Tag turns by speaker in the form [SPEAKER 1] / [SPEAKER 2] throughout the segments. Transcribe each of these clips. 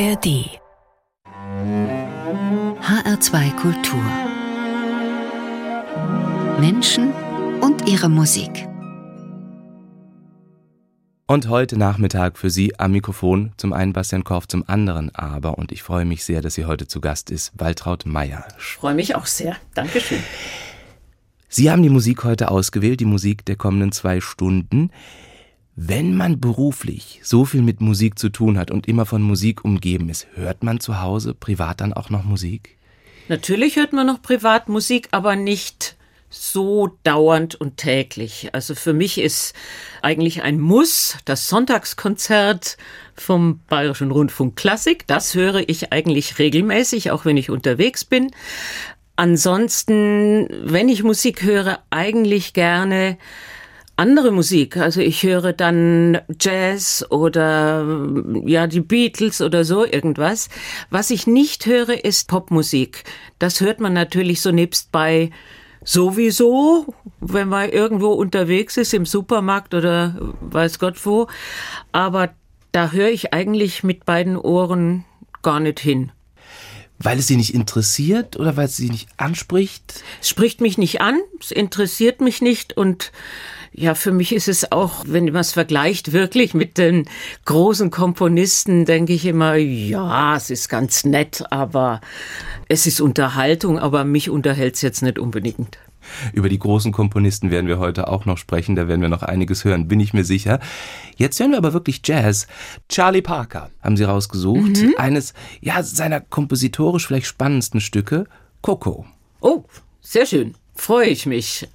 [SPEAKER 1] ARD HR2 Kultur Menschen und ihre Musik.
[SPEAKER 2] Und heute Nachmittag für Sie am Mikrofon zum einen Bastian Korf, zum anderen aber, und ich freue mich sehr, dass sie heute zu Gast ist, Waltraud Meyer.
[SPEAKER 3] Ich freue mich auch sehr. Dankeschön.
[SPEAKER 2] Sie haben die Musik heute ausgewählt, die Musik der kommenden zwei Stunden. Wenn man beruflich so viel mit Musik zu tun hat und immer von Musik umgeben ist, hört man zu Hause privat dann auch noch Musik?
[SPEAKER 3] Natürlich hört man noch privat Musik, aber nicht so dauernd und täglich. Also für mich ist eigentlich ein Muss das Sonntagskonzert vom Bayerischen Rundfunk Klassik. Das höre ich eigentlich regelmäßig, auch wenn ich unterwegs bin. Ansonsten, wenn ich Musik höre, eigentlich gerne andere Musik. Also ich höre dann Jazz oder ja die Beatles oder so irgendwas. Was ich nicht höre, ist Popmusik. Das hört man natürlich so nebst bei sowieso, wenn man irgendwo unterwegs ist im Supermarkt oder weiß Gott wo. Aber da höre ich eigentlich mit beiden Ohren gar nicht hin.
[SPEAKER 2] Weil es Sie nicht interessiert oder weil es Sie nicht anspricht?
[SPEAKER 3] Es spricht mich nicht an, es interessiert mich nicht und ja, für mich ist es auch, wenn man es vergleicht wirklich mit den großen Komponisten, denke ich immer, ja, es ist ganz nett, aber es ist Unterhaltung, aber mich unterhält es jetzt nicht unbedingt.
[SPEAKER 2] Über die großen Komponisten werden wir heute auch noch sprechen, da werden wir noch einiges hören, bin ich mir sicher. Jetzt hören wir aber wirklich Jazz. Charlie Parker haben sie rausgesucht, mhm. eines ja seiner kompositorisch vielleicht spannendsten Stücke, Coco.
[SPEAKER 3] Oh, sehr schön. Freue ich mich.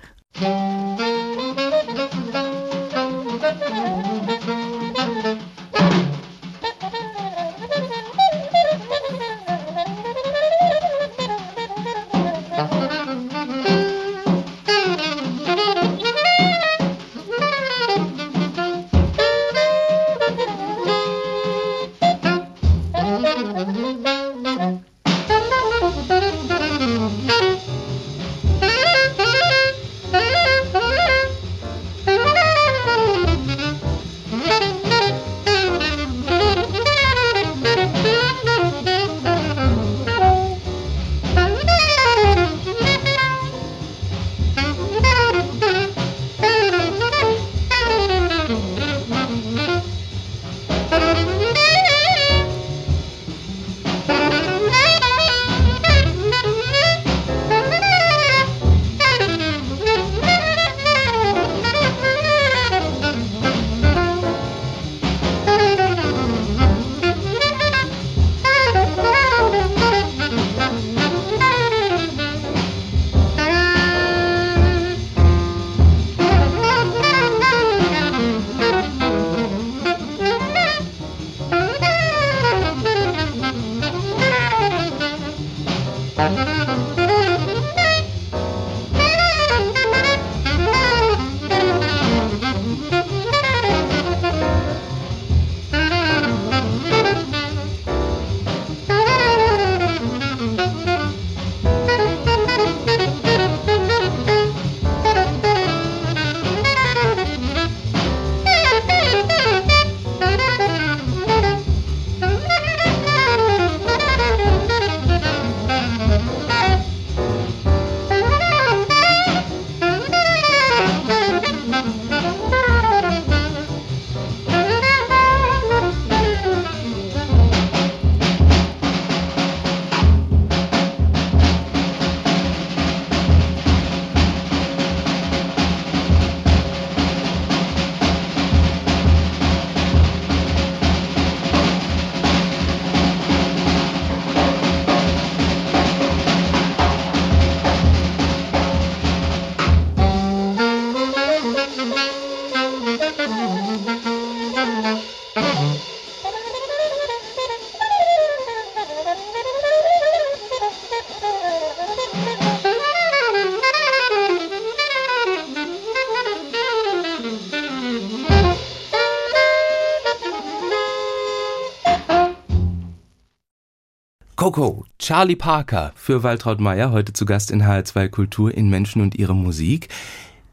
[SPEAKER 2] Coco, Charlie Parker für Waltraud Meyer, heute zu Gast in HR2 Kultur in Menschen und ihre Musik.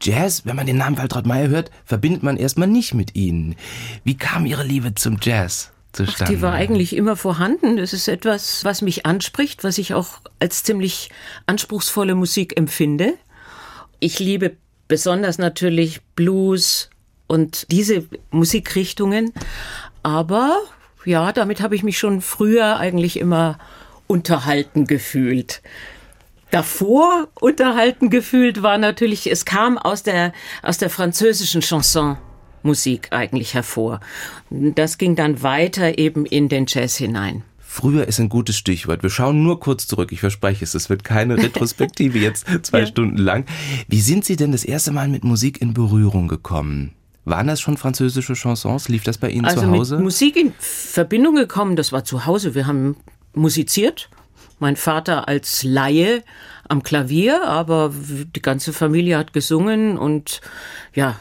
[SPEAKER 2] Jazz, wenn man den Namen Waltraud Meyer hört, verbindet man erstmal nicht mit ihnen. Wie kam Ihre Liebe zum Jazz? zustande?
[SPEAKER 3] Ach, die war eigentlich immer vorhanden. Das ist etwas, was mich anspricht, was ich auch als ziemlich anspruchsvolle Musik empfinde. Ich liebe besonders natürlich Blues und diese Musikrichtungen. Aber ja, damit habe ich mich schon früher eigentlich immer unterhalten gefühlt. Davor unterhalten gefühlt war natürlich, es kam aus der, aus der französischen Chanson. Musik eigentlich hervor. Das ging dann weiter eben in den Jazz hinein.
[SPEAKER 2] Früher ist ein gutes Stichwort. Wir schauen nur kurz zurück. Ich verspreche es, es wird keine Retrospektive jetzt zwei ja. Stunden lang. Wie sind Sie denn das erste Mal mit Musik in Berührung gekommen? Waren das schon französische Chansons? Lief das bei Ihnen
[SPEAKER 3] also
[SPEAKER 2] zu Hause?
[SPEAKER 3] Mit Musik in Verbindung gekommen, das war zu Hause. Wir haben musiziert. Mein Vater als Laie am Klavier, aber die ganze Familie hat gesungen und ja,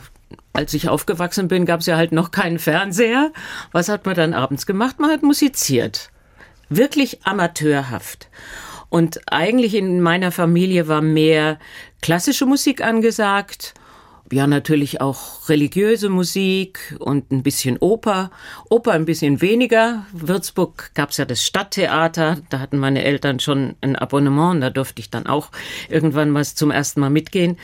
[SPEAKER 3] als ich aufgewachsen bin, gab es ja halt noch keinen Fernseher. Was hat man dann abends gemacht? Man hat musiziert. Wirklich amateurhaft. Und eigentlich in meiner Familie war mehr klassische Musik angesagt ja natürlich auch religiöse Musik und ein bisschen Oper. Oper ein bisschen weniger. Würzburg gab's ja das Stadttheater, da hatten meine Eltern schon ein Abonnement, da durfte ich dann auch irgendwann mal zum ersten Mal mitgehen.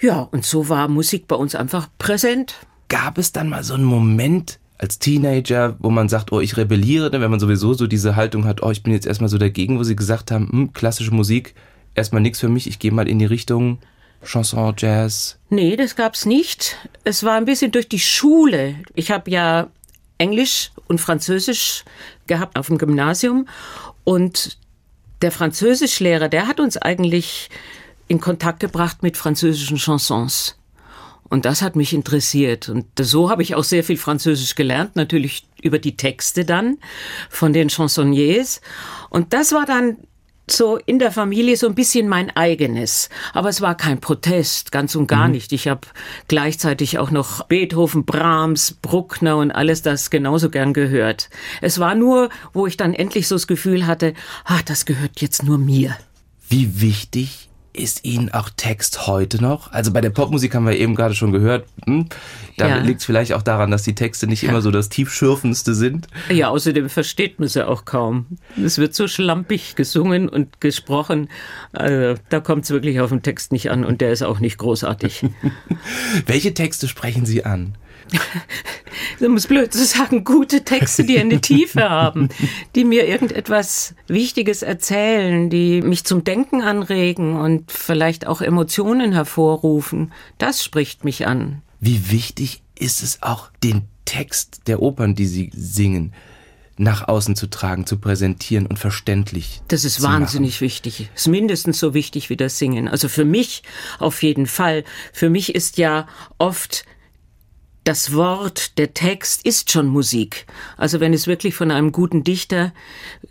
[SPEAKER 3] Ja, und so war Musik bei uns einfach präsent.
[SPEAKER 2] Gab es dann mal so einen Moment, als Teenager, wo man sagt, oh, ich rebelliere, wenn man sowieso so diese Haltung hat, oh, ich bin jetzt erstmal so dagegen, wo sie gesagt haben, hm, klassische Musik, erstmal nichts für mich, ich gehe mal in die Richtung Chanson, Jazz?
[SPEAKER 3] Nee, das gab's nicht. Es war ein bisschen durch die Schule. Ich habe ja Englisch und Französisch gehabt auf dem Gymnasium und der Französischlehrer, der hat uns eigentlich in Kontakt gebracht mit französischen Chansons. Und das hat mich interessiert. Und so habe ich auch sehr viel Französisch gelernt, natürlich über die Texte dann von den Chansonniers. Und das war dann so in der Familie so ein bisschen mein eigenes. Aber es war kein Protest, ganz und gar mhm. nicht. Ich habe gleichzeitig auch noch Beethoven, Brahms, Bruckner und alles das genauso gern gehört. Es war nur, wo ich dann endlich so das Gefühl hatte, ah, das gehört jetzt nur mir.
[SPEAKER 2] Wie wichtig ist Ihnen auch Text heute noch? Also bei der Popmusik haben wir eben gerade schon gehört, hm, da ja. liegt es vielleicht auch daran, dass die Texte nicht ja. immer so das tiefschürfendste sind.
[SPEAKER 3] Ja, außerdem versteht man sie auch kaum. Es wird so schlampig gesungen und gesprochen. Also, da kommt es wirklich auf den Text nicht an und der ist auch nicht großartig.
[SPEAKER 2] Welche Texte sprechen Sie an?
[SPEAKER 3] um es blöd zu sagen, gute Texte, die eine Tiefe haben, die mir irgendetwas Wichtiges erzählen, die mich zum Denken anregen und vielleicht auch Emotionen hervorrufen. Das spricht mich an.
[SPEAKER 2] Wie wichtig ist es auch, den Text der Opern, die Sie singen, nach außen zu tragen, zu präsentieren und verständlich.
[SPEAKER 3] Das ist wahnsinnig machen. wichtig. Ist mindestens so wichtig wie das Singen. Also für mich auf jeden Fall. Für mich ist ja oft das Wort, der Text ist schon Musik. Also wenn es wirklich von einem guten Dichter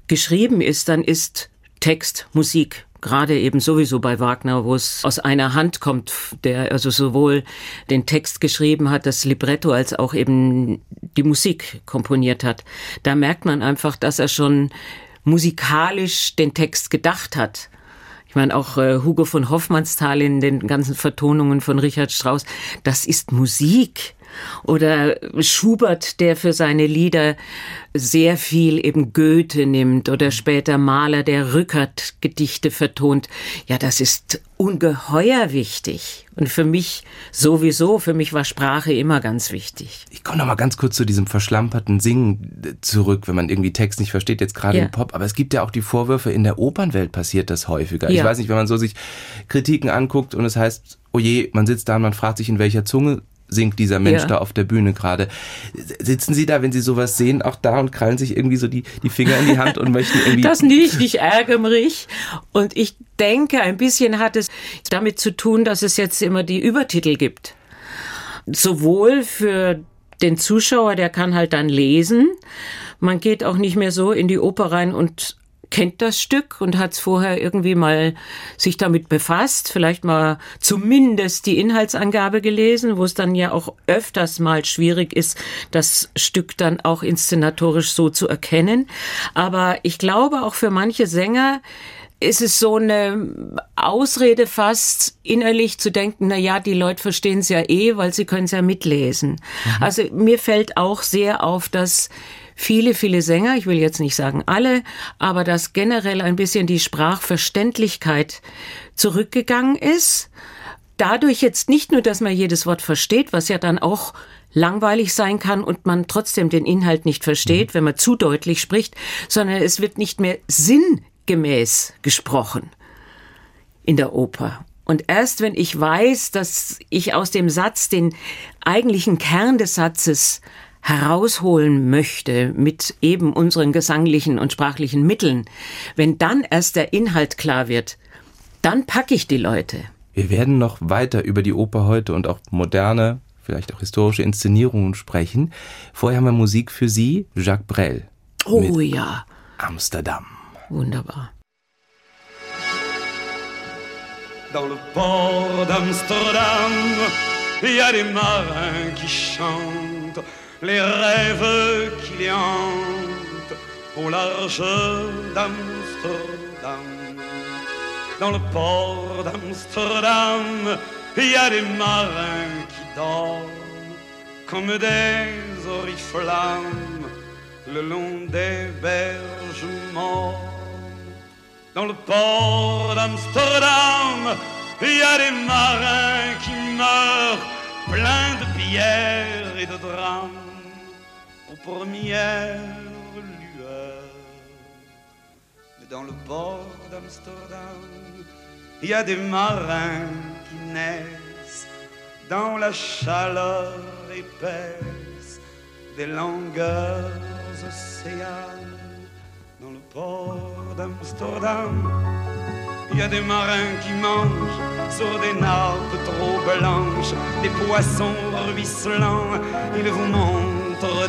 [SPEAKER 3] geschrieben ist, dann ist Text Musik. Gerade eben sowieso bei Wagner, wo es aus einer Hand kommt, der also sowohl den Text geschrieben hat, das Libretto, als auch eben die Musik komponiert hat. Da merkt man einfach, dass er schon musikalisch den Text gedacht hat. Ich meine, auch äh, Hugo von Hoffmannsthal in den ganzen Vertonungen von Richard Strauss, das ist Musik. Oder Schubert, der für seine Lieder sehr viel eben Goethe nimmt oder später Maler, der Rückert-Gedichte vertont. Ja, das ist ungeheuer wichtig. Und für mich sowieso, für mich war Sprache immer ganz wichtig.
[SPEAKER 2] Ich komme noch mal ganz kurz zu diesem verschlamperten Singen zurück, wenn man irgendwie Text nicht versteht, jetzt gerade ja. im Pop. Aber es gibt ja auch die Vorwürfe, in der Opernwelt passiert das häufiger. Ja. Ich weiß nicht, wenn man so sich Kritiken anguckt und es heißt, oh je, man sitzt da und man fragt sich, in welcher Zunge singt dieser Mensch ja. da auf der Bühne gerade. Sitzen Sie da, wenn Sie sowas sehen, auch da und krallen sich irgendwie so die, die Finger in die Hand und möchten irgendwie.
[SPEAKER 3] Das nicht, ich ärgere mich. Und ich denke, ein bisschen hat es damit zu tun, dass es jetzt immer die Übertitel gibt. Sowohl für den Zuschauer, der kann halt dann lesen. Man geht auch nicht mehr so in die Oper rein und kennt das Stück und hat es vorher irgendwie mal sich damit befasst, vielleicht mal zumindest die Inhaltsangabe gelesen, wo es dann ja auch öfters mal schwierig ist, das Stück dann auch inszenatorisch so zu erkennen. Aber ich glaube auch für manche Sänger, ist es so eine Ausrede fast innerlich zu denken, na ja, die Leute verstehen es ja eh, weil sie können es ja mitlesen. Mhm. Also mir fällt auch sehr auf, dass viele, viele Sänger, ich will jetzt nicht sagen alle, aber dass generell ein bisschen die Sprachverständlichkeit zurückgegangen ist. Dadurch jetzt nicht nur, dass man jedes Wort versteht, was ja dann auch langweilig sein kann und man trotzdem den Inhalt nicht versteht, mhm. wenn man zu deutlich spricht, sondern es wird nicht mehr sinngemäß gesprochen in der Oper. Und erst wenn ich weiß, dass ich aus dem Satz den eigentlichen Kern des Satzes herausholen möchte mit eben unseren gesanglichen und sprachlichen Mitteln, wenn dann erst der Inhalt klar wird, dann packe ich die Leute.
[SPEAKER 2] Wir werden noch weiter über die Oper heute und auch moderne, vielleicht auch historische Inszenierungen sprechen. Vorher haben wir Musik für Sie, Jacques Brel.
[SPEAKER 3] Oh ja.
[SPEAKER 2] Amsterdam.
[SPEAKER 3] Wunderbar.
[SPEAKER 4] Dans le port d'Amsterdam, il y a des marins qui chantent les rêves qui les hantent au large d'Amsterdam. Dans le port d'Amsterdam, il y a des marins qui dorment comme des oriflammes le long des berges dans le port d'Amsterdam, il y a des marins qui meurent pleins de pierres et de drames lueurs. Mais dans le port d'Amsterdam, il y a des marins qui naissent dans la chaleur épaisse des longueurs océanes dans le port d'Amsterdam. Il y a des marins qui mangent sur des nappes trop blanches, des poissons ruisselants. Ils vous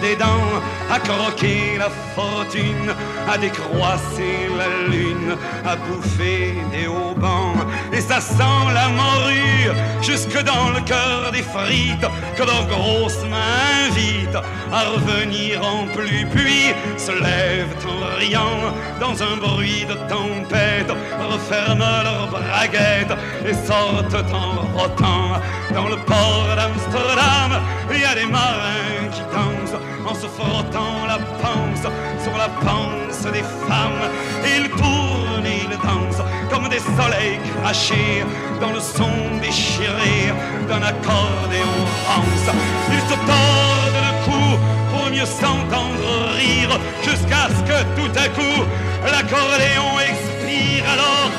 [SPEAKER 4] des dents à croquer la fortune, à décroisser la lune, à bouffer des haubans. Et ça sent la morue jusque dans le cœur des frites que leurs grosses mains invitent à revenir en pluie, puis se lèvent en riant dans un bruit de tempête, referment leurs braguettes et sortent en rotant dans le port d'Amsterdam. Il y a des marins qui dansent en se frottant la panse sur la panse des femmes. Ils tournent et ils dansent comme des soleils crachés dans le son déchiré d'un accordéon rance. Ils se tordent le cou pour mieux s'entendre rire jusqu'à ce que tout à coup l'accordéon expire alors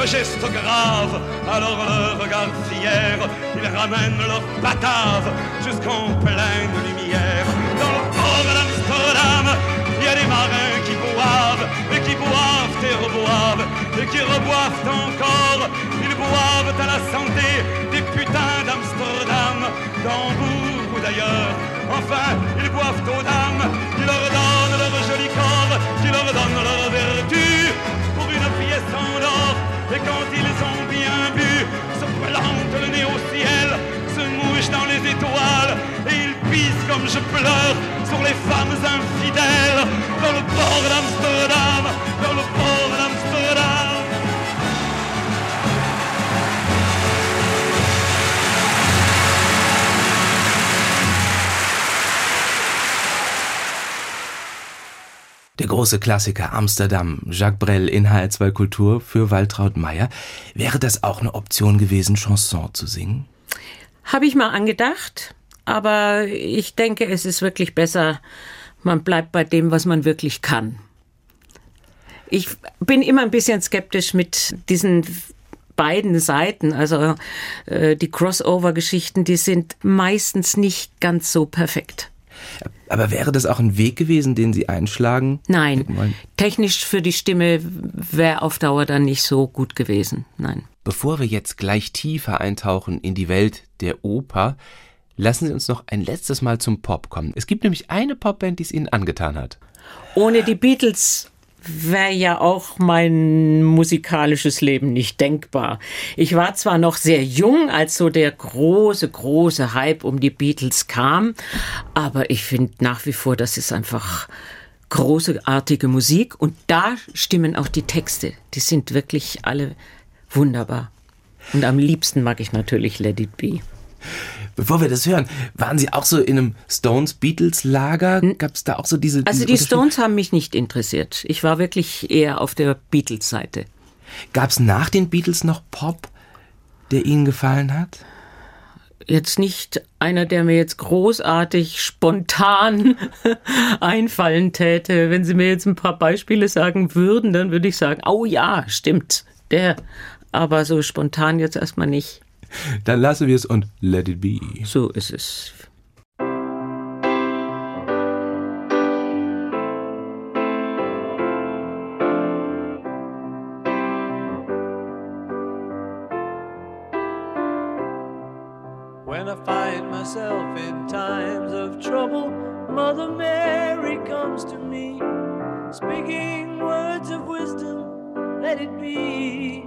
[SPEAKER 4] le geste grave, alors le regard fier, ils ramènent leur batave jusqu'en pleine lumière. Dans le port d'Amsterdam, il y a des marins qui boivent, et qui boivent et reboivent, et qui reboivent encore. Ils boivent à la santé des putains d'Amsterdam, d'Hambourg ou d'ailleurs. Enfin, ils boivent aux dames qui leur donnent leur joli corps, qui leur donnent leur vertu pour une pièce en or. Et quand ils ont bien bu, se plantent le nez au ciel, se mouchent dans les étoiles, pissent comme je pleure sur les femmes infidèles, dans le port d'Amsterdam, dans le port d'Amsterdam.
[SPEAKER 2] Der große Klassiker Amsterdam, Jacques Brel in HR2 Kultur für Waltraud Meyer. Wäre das auch eine Option gewesen, Chanson zu singen?
[SPEAKER 3] Habe ich mal angedacht, aber ich denke, es ist wirklich besser, man bleibt bei dem, was man wirklich kann. Ich bin immer ein bisschen skeptisch mit diesen beiden Seiten. Also äh, die Crossover-Geschichten, die sind meistens nicht ganz so perfekt.
[SPEAKER 2] Aber wäre das auch ein Weg gewesen, den Sie einschlagen?
[SPEAKER 3] Nein. Technisch für die Stimme wäre auf Dauer dann nicht so gut gewesen. Nein.
[SPEAKER 2] Bevor wir jetzt gleich tiefer eintauchen in die Welt der Oper, lassen Sie uns noch ein letztes Mal zum Pop kommen. Es gibt nämlich eine Popband, die es Ihnen angetan hat.
[SPEAKER 3] Ohne die Beatles wäre ja auch mein musikalisches Leben nicht denkbar. Ich war zwar noch sehr jung, als so der große, große Hype um die Beatles kam, aber ich finde nach wie vor, das ist einfach großartige Musik und da stimmen auch die Texte. Die sind wirklich alle wunderbar. Und am liebsten mag ich natürlich Let It Be.
[SPEAKER 2] Bevor wir das hören, waren Sie auch so in einem Stones-Beatles-Lager? Gab es da auch so diese.
[SPEAKER 3] Also
[SPEAKER 2] diese
[SPEAKER 3] die? Stones haben mich nicht interessiert. Ich war wirklich eher auf der Beatles-Seite.
[SPEAKER 2] Gab es nach den Beatles noch Pop, der Ihnen gefallen hat?
[SPEAKER 3] Jetzt nicht einer, der mir jetzt großartig spontan einfallen täte. Wenn Sie mir jetzt ein paar Beispiele sagen würden, dann würde ich sagen, oh ja, stimmt, der. Aber so spontan jetzt erstmal nicht.
[SPEAKER 2] Dann lassen wir es und let it be.
[SPEAKER 3] So ist es.
[SPEAKER 5] When I find myself in times of trouble, Mother Mary comes to me, speaking words of wisdom, let it be.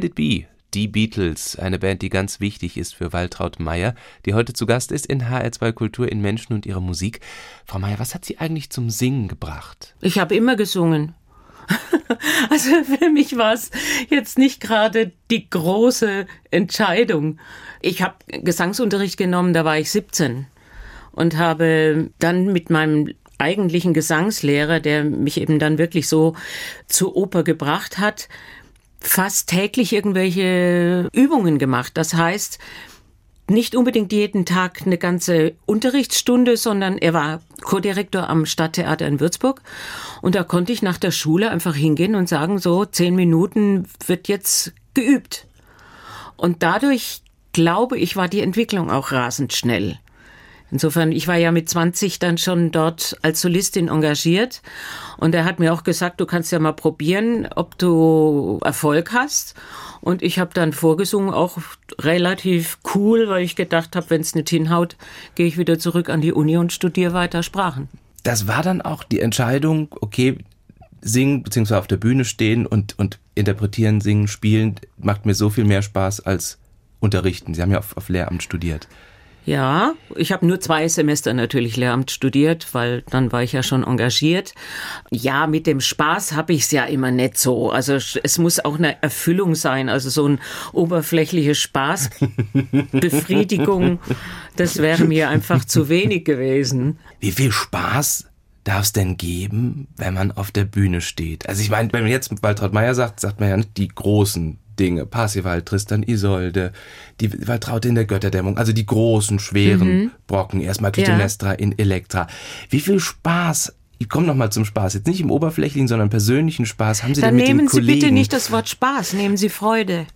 [SPEAKER 5] Let It Be,
[SPEAKER 2] die Beatles, eine Band, die ganz wichtig ist für Waltraud Meyer, die heute zu Gast ist in HR2 Kultur in Menschen und ihrer Musik. Frau Meyer, was hat Sie eigentlich zum Singen gebracht?
[SPEAKER 3] Ich habe immer gesungen. Also für mich war es jetzt nicht gerade die große Entscheidung. Ich habe Gesangsunterricht genommen, da war ich 17 und habe dann mit meinem eigentlichen Gesangslehrer, der mich eben dann wirklich so zur Oper gebracht hat, fast täglich irgendwelche Übungen gemacht. Das heißt, nicht unbedingt jeden Tag eine ganze Unterrichtsstunde, sondern er war Co-Direktor am Stadttheater in Würzburg. Und da konnte ich nach der Schule einfach hingehen und sagen, so zehn Minuten wird jetzt geübt. Und dadurch, glaube ich, war die Entwicklung auch rasend schnell. Insofern, ich war ja mit 20 dann schon dort als Solistin engagiert und er hat mir auch gesagt, du kannst ja mal probieren, ob du Erfolg hast. Und ich habe dann vorgesungen, auch relativ cool, weil ich gedacht habe, wenn es nicht hinhaut, gehe ich wieder zurück an die Uni und studiere weiter Sprachen.
[SPEAKER 2] Das war dann auch die Entscheidung, okay, singen bzw. auf der Bühne stehen und, und interpretieren, singen, spielen, macht mir so viel mehr Spaß als unterrichten. Sie haben ja auf, auf Lehramt studiert.
[SPEAKER 3] Ja, ich habe nur zwei Semester natürlich Lehramt studiert, weil dann war ich ja schon engagiert. Ja, mit dem Spaß habe ich es ja immer nicht so. Also es muss auch eine Erfüllung sein. Also so ein oberflächliche Spaßbefriedigung, das wäre mir einfach zu wenig gewesen.
[SPEAKER 2] Wie viel Spaß darf es denn geben, wenn man auf der Bühne steht? Also ich meine, wenn man jetzt Waltraud Meyer sagt, sagt man ja nicht die großen Dinge. Parsival, Tristan, Isolde, die Waltraute in der Götterdämmung, also die großen, schweren mhm. Brocken. Erstmal Clytemnestra ja. in Elektra. Wie viel Spaß ich komme noch mal zum Spaß. Jetzt nicht im oberflächlichen, sondern persönlichen Spaß. Haben Sie
[SPEAKER 3] Dann
[SPEAKER 2] denn mit
[SPEAKER 3] nehmen
[SPEAKER 2] den
[SPEAKER 3] Sie
[SPEAKER 2] Kollegen?
[SPEAKER 3] bitte nicht das Wort Spaß, nehmen Sie Freude.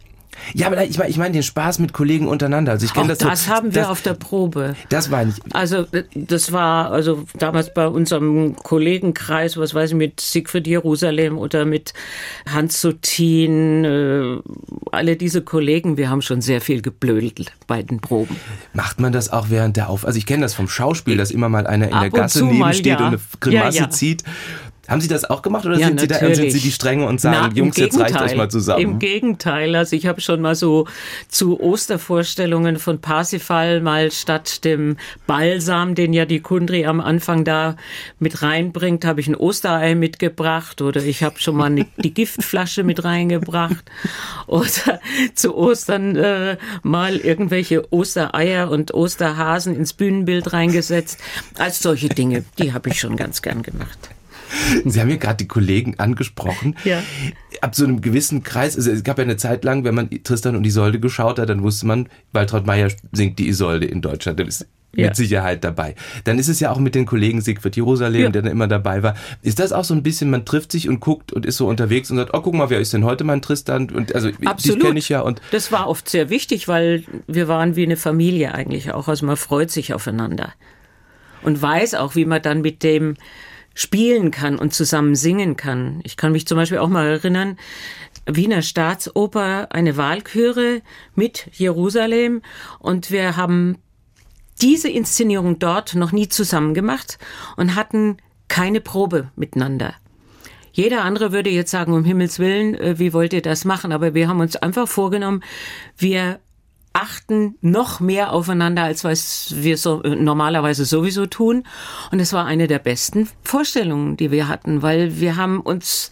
[SPEAKER 2] Ja, aber ich meine ich mein den Spaß mit Kollegen untereinander. Also ich kenne das.
[SPEAKER 3] Das
[SPEAKER 2] so,
[SPEAKER 3] haben wir
[SPEAKER 2] das,
[SPEAKER 3] auf der Probe.
[SPEAKER 2] Das war nicht.
[SPEAKER 3] Also das war also damals bei unserem Kollegenkreis, was weiß ich, mit Siegfried Jerusalem oder mit Hans Sutin, äh, alle diese Kollegen, wir haben schon sehr viel geblödelt bei den Proben.
[SPEAKER 2] Macht man das auch während der Auf? Also ich kenne das vom Schauspiel, dass immer mal einer in Ab der Gasse neben steht ja. und eine Grimasse ja, ja. zieht. Haben Sie das auch gemacht oder ja, sind, Sie da, sind Sie die Strenge und sagen, Na, Jungs, jetzt reicht euch mal zusammen?
[SPEAKER 3] Im Gegenteil, also ich habe schon mal so zu Ostervorstellungen von Parsifal mal statt dem Balsam, den ja die Kundri am Anfang da mit reinbringt, habe ich ein Osterei mitgebracht oder ich habe schon mal die Giftflasche mit reingebracht oder zu Ostern äh, mal irgendwelche Ostereier und Osterhasen ins Bühnenbild reingesetzt. Als solche Dinge, die habe ich schon ganz gern gemacht.
[SPEAKER 2] Sie haben ja gerade die Kollegen angesprochen.
[SPEAKER 3] Ja.
[SPEAKER 2] Ab so einem gewissen Kreis, also es gab ja eine Zeit lang, wenn man Tristan und Isolde geschaut hat, dann wusste man, Waltraud Meyer singt die Isolde in Deutschland. Das ist ja. mit Sicherheit dabei. Dann ist es ja auch mit den Kollegen Siegfried Jerusalem, ja. der dann immer dabei war. Ist das auch so ein bisschen, man trifft sich und guckt und ist so unterwegs und sagt, oh, guck mal, wer ist denn heute mein Tristan? Und also
[SPEAKER 3] Absolut.
[SPEAKER 2] kenne ich ja. Und
[SPEAKER 3] das war oft sehr wichtig, weil wir waren wie eine Familie eigentlich auch. Also man freut sich aufeinander und weiß auch, wie man dann mit dem spielen kann und zusammen singen kann. Ich kann mich zum Beispiel auch mal erinnern, Wiener Staatsoper, eine Wahlchöre mit Jerusalem und wir haben diese Inszenierung dort noch nie zusammen gemacht und hatten keine Probe miteinander. Jeder andere würde jetzt sagen, um Himmels Willen, äh, wie wollt ihr das machen? Aber wir haben uns einfach vorgenommen, wir achten noch mehr aufeinander, als was wir so äh, normalerweise sowieso tun. Und es war eine der besten Vorstellungen, die wir hatten, weil wir haben uns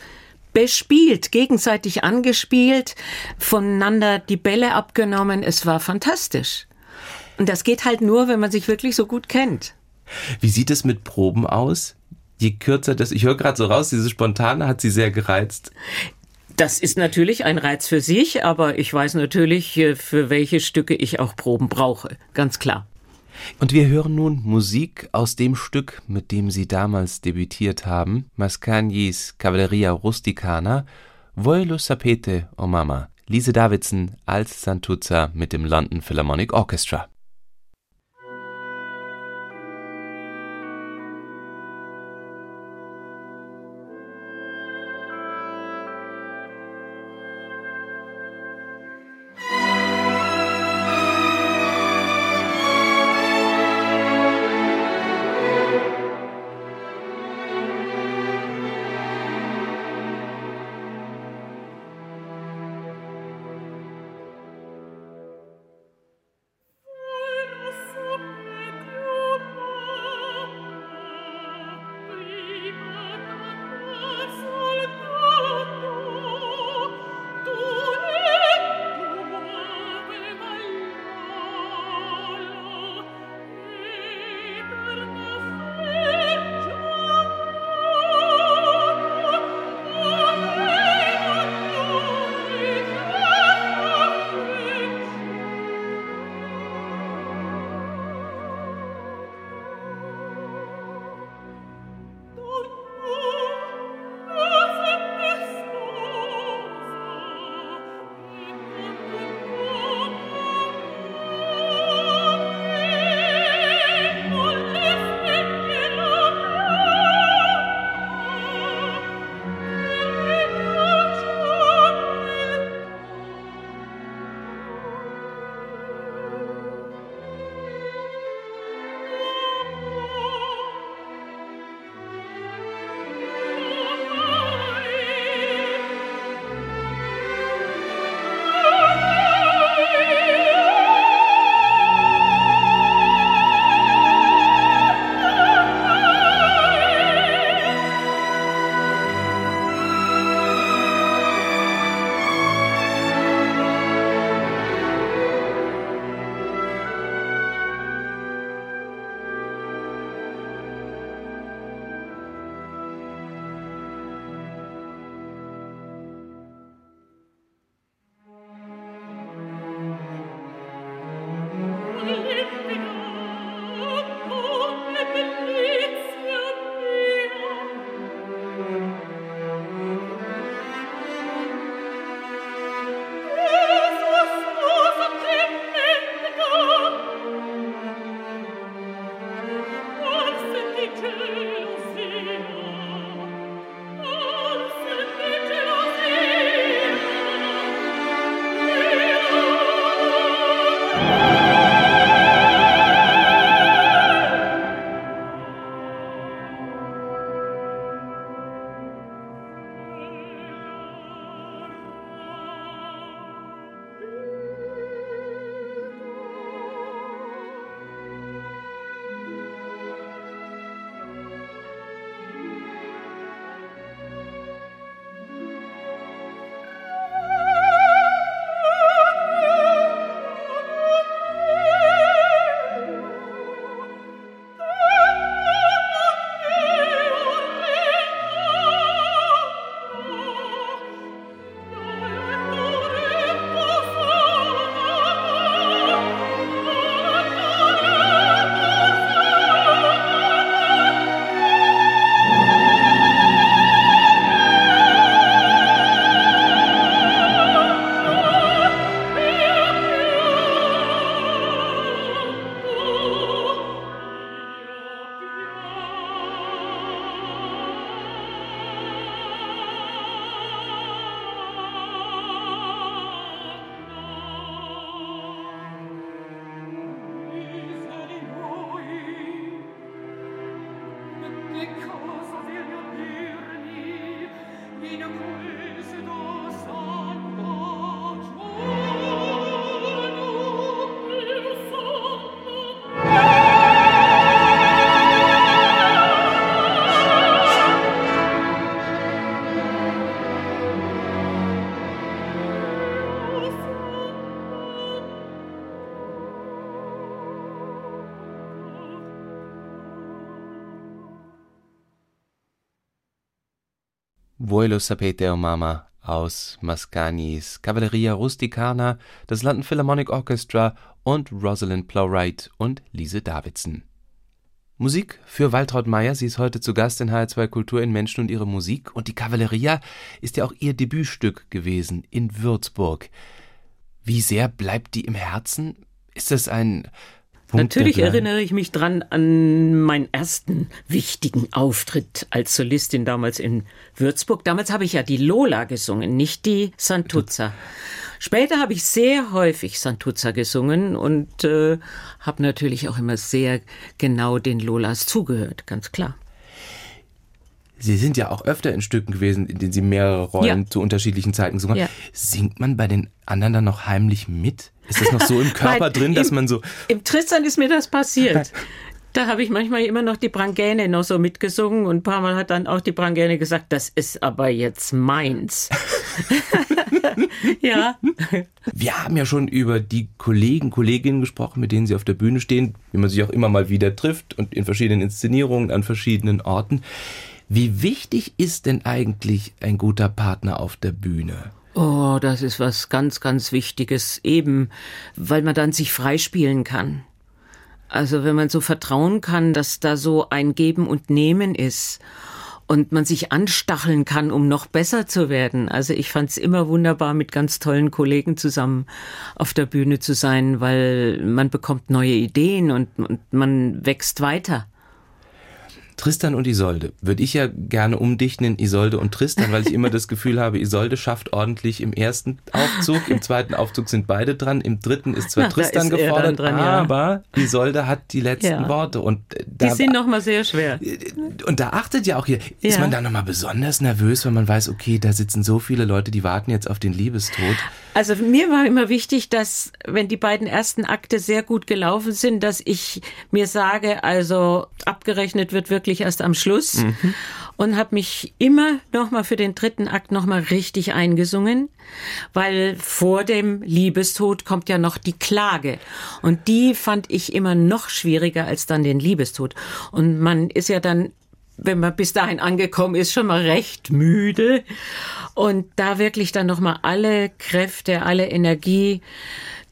[SPEAKER 3] bespielt, gegenseitig angespielt, voneinander die Bälle abgenommen. Es war fantastisch. Und das geht halt nur, wenn man sich wirklich so gut kennt.
[SPEAKER 2] Wie sieht es mit Proben aus? Je kürzer das, ich höre gerade so raus, diese Spontane hat sie sehr gereizt.
[SPEAKER 3] Das ist natürlich ein Reiz für sich, aber ich weiß natürlich, äh, für welche Stücke ich auch Proben brauche. Ganz klar.
[SPEAKER 2] Und wir hören nun Musik aus dem Stück, mit dem Sie damals debütiert haben, Mascagnis Cavalleria Rusticana, Voi lo sapete, o oh Mama, Lise Davidson als Santuzza mit dem London Philharmonic Orchestra. Voi lo sapete, o Mama aus Mascanis Cavalleria Rusticana, das London Philharmonic Orchestra und Rosalind Plowright und Lise Davidson. Musik für Waltraud Meyer. Sie ist heute zu Gast in HR2 Kultur in Menschen und ihre Musik. Und die Cavalleria ist ja auch ihr Debütstück gewesen in Würzburg. Wie sehr bleibt die im Herzen? Ist das ein Punkt
[SPEAKER 3] Natürlich erinnere ich mich dran an meinen ersten wichtigen Auftritt als Solistin damals in Würzburg. Damals habe ich ja die Lola gesungen, nicht die Santuzza. Später habe ich sehr häufig Santuzza gesungen und äh, habe natürlich auch immer sehr genau den Lolas zugehört, ganz klar.
[SPEAKER 2] Sie sind ja auch öfter in Stücken gewesen, in denen Sie mehrere Rollen
[SPEAKER 3] Ja.
[SPEAKER 2] zu unterschiedlichen Zeiten gesungen haben.
[SPEAKER 3] Ja.
[SPEAKER 2] Singt man bei den anderen dann noch heimlich mit? Ist das noch so im Körper drin, dass
[SPEAKER 3] im-
[SPEAKER 2] man so.
[SPEAKER 3] Im Tristan ist mir das passiert. Da habe ich manchmal immer noch die Brangäne noch so mitgesungen und ein paar Mal hat dann auch die Brangäne gesagt, das ist aber jetzt meins. ja.
[SPEAKER 2] Wir haben ja schon über die Kollegen, Kolleginnen gesprochen, mit denen Sie auf der Bühne stehen, wie man sich auch immer mal wieder trifft und in verschiedenen Inszenierungen an verschiedenen Orten. Wie wichtig ist denn eigentlich ein guter Partner auf der Bühne?
[SPEAKER 3] Oh, das ist was ganz, ganz Wichtiges, eben weil man dann sich freispielen kann. Also wenn man so vertrauen kann, dass da so ein Geben und Nehmen ist und man sich anstacheln kann, um noch besser zu werden. Also ich fand es immer wunderbar, mit ganz tollen Kollegen zusammen auf der Bühne zu sein, weil man bekommt neue Ideen und, und man wächst weiter.
[SPEAKER 2] Tristan und Isolde würde ich ja gerne umdichten in Isolde und Tristan, weil ich immer das Gefühl habe, Isolde schafft ordentlich im ersten Aufzug, im zweiten Aufzug sind beide dran, im dritten ist zwar
[SPEAKER 3] Na,
[SPEAKER 2] Tristan
[SPEAKER 3] ist er
[SPEAKER 2] gefordert,
[SPEAKER 3] dran, ja.
[SPEAKER 2] aber Isolde hat die letzten
[SPEAKER 3] Ja.
[SPEAKER 2] Worte und äh,
[SPEAKER 3] Die
[SPEAKER 2] da,
[SPEAKER 3] sind noch mal sehr schwer.
[SPEAKER 2] und da achtet ja auch hier, ist
[SPEAKER 3] Ja.
[SPEAKER 2] man da nochmal besonders nervös, wenn man weiß, okay, da sitzen so viele Leute, die warten jetzt auf den Liebestod.
[SPEAKER 3] Also mir war immer wichtig, dass wenn die beiden ersten Akte sehr gut gelaufen sind, dass ich mir sage, also abgerechnet wird wirklich erst am Schluss. Und habe mich immer noch mal für den dritten Akt noch mal richtig eingesungen, weil vor dem Liebestod kommt ja noch die Klage. Und die fand ich immer noch schwieriger als dann den Liebestod. Und man ist ja dann wenn man bis dahin angekommen ist, schon mal recht müde. Und da wirklich dann nochmal alle Kräfte, alle Energie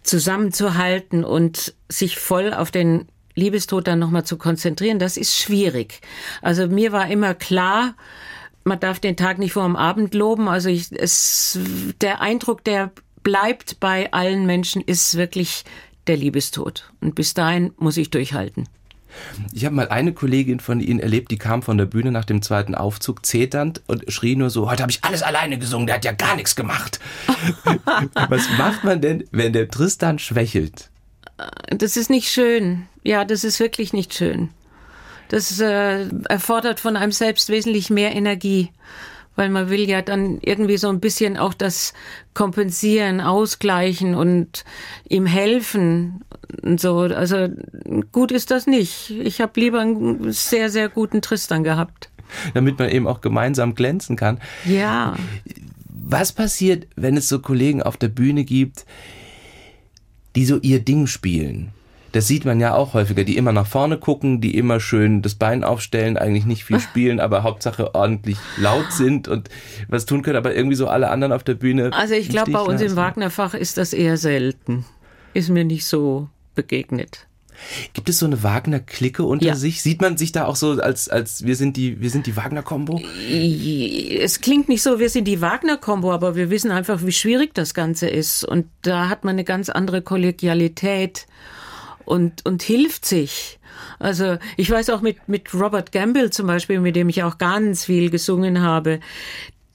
[SPEAKER 3] zusammenzuhalten und sich voll auf den Liebestod dann nochmal zu konzentrieren, das ist schwierig. Also mir war immer klar, man darf den Tag nicht vor dem Abend loben. Also ich, es, der Eindruck, der bleibt bei allen Menschen, ist wirklich der Liebestod. Und bis dahin muss ich durchhalten.
[SPEAKER 2] Ich habe mal eine Kollegin von Ihnen erlebt, die kam von der Bühne nach dem zweiten Aufzug zeternd und schrie nur so, heute habe ich alles alleine gesungen, der hat ja gar nichts gemacht. Was macht man denn, wenn der Tristan schwächelt?
[SPEAKER 3] Das ist nicht schön. Ja, das ist wirklich nicht schön. Das äh, erfordert von einem selbst wesentlich mehr Energie, weil man will ja dann irgendwie so ein bisschen auch das kompensieren, ausgleichen und ihm helfen und so. Also gut ist das nicht. Ich habe lieber einen sehr, sehr guten Tristan gehabt.
[SPEAKER 2] Damit man eben auch gemeinsam glänzen kann.
[SPEAKER 3] Ja.
[SPEAKER 2] Was passiert, wenn es so Kollegen auf der Bühne gibt, die so ihr Ding spielen? Das sieht man ja auch häufiger, die immer nach vorne gucken, die immer schön das Bein aufstellen, eigentlich nicht viel spielen, aber Hauptsache ordentlich laut sind und was tun können, aber irgendwie so alle anderen auf der Bühne.
[SPEAKER 3] Also ich
[SPEAKER 2] im
[SPEAKER 3] glaube, bei uns im
[SPEAKER 2] lassen.
[SPEAKER 3] Wagnerfach ist das eher selten. Ist mir nicht so begegnet.
[SPEAKER 2] Gibt es so eine Wagner-Clique unter
[SPEAKER 3] Ja.
[SPEAKER 2] sich? Sieht man sich da auch so als, als wir sind die, wir sind die Wagner-Kombo?
[SPEAKER 3] Es klingt nicht so, wir sind die Wagner-Kombo, aber wir wissen einfach, wie schwierig das Ganze ist. Und da hat man eine ganz andere Kollegialität und, und hilft sich. Also ich weiß auch mit, mit Robert Gamble zum Beispiel, mit dem ich auch ganz viel gesungen habe,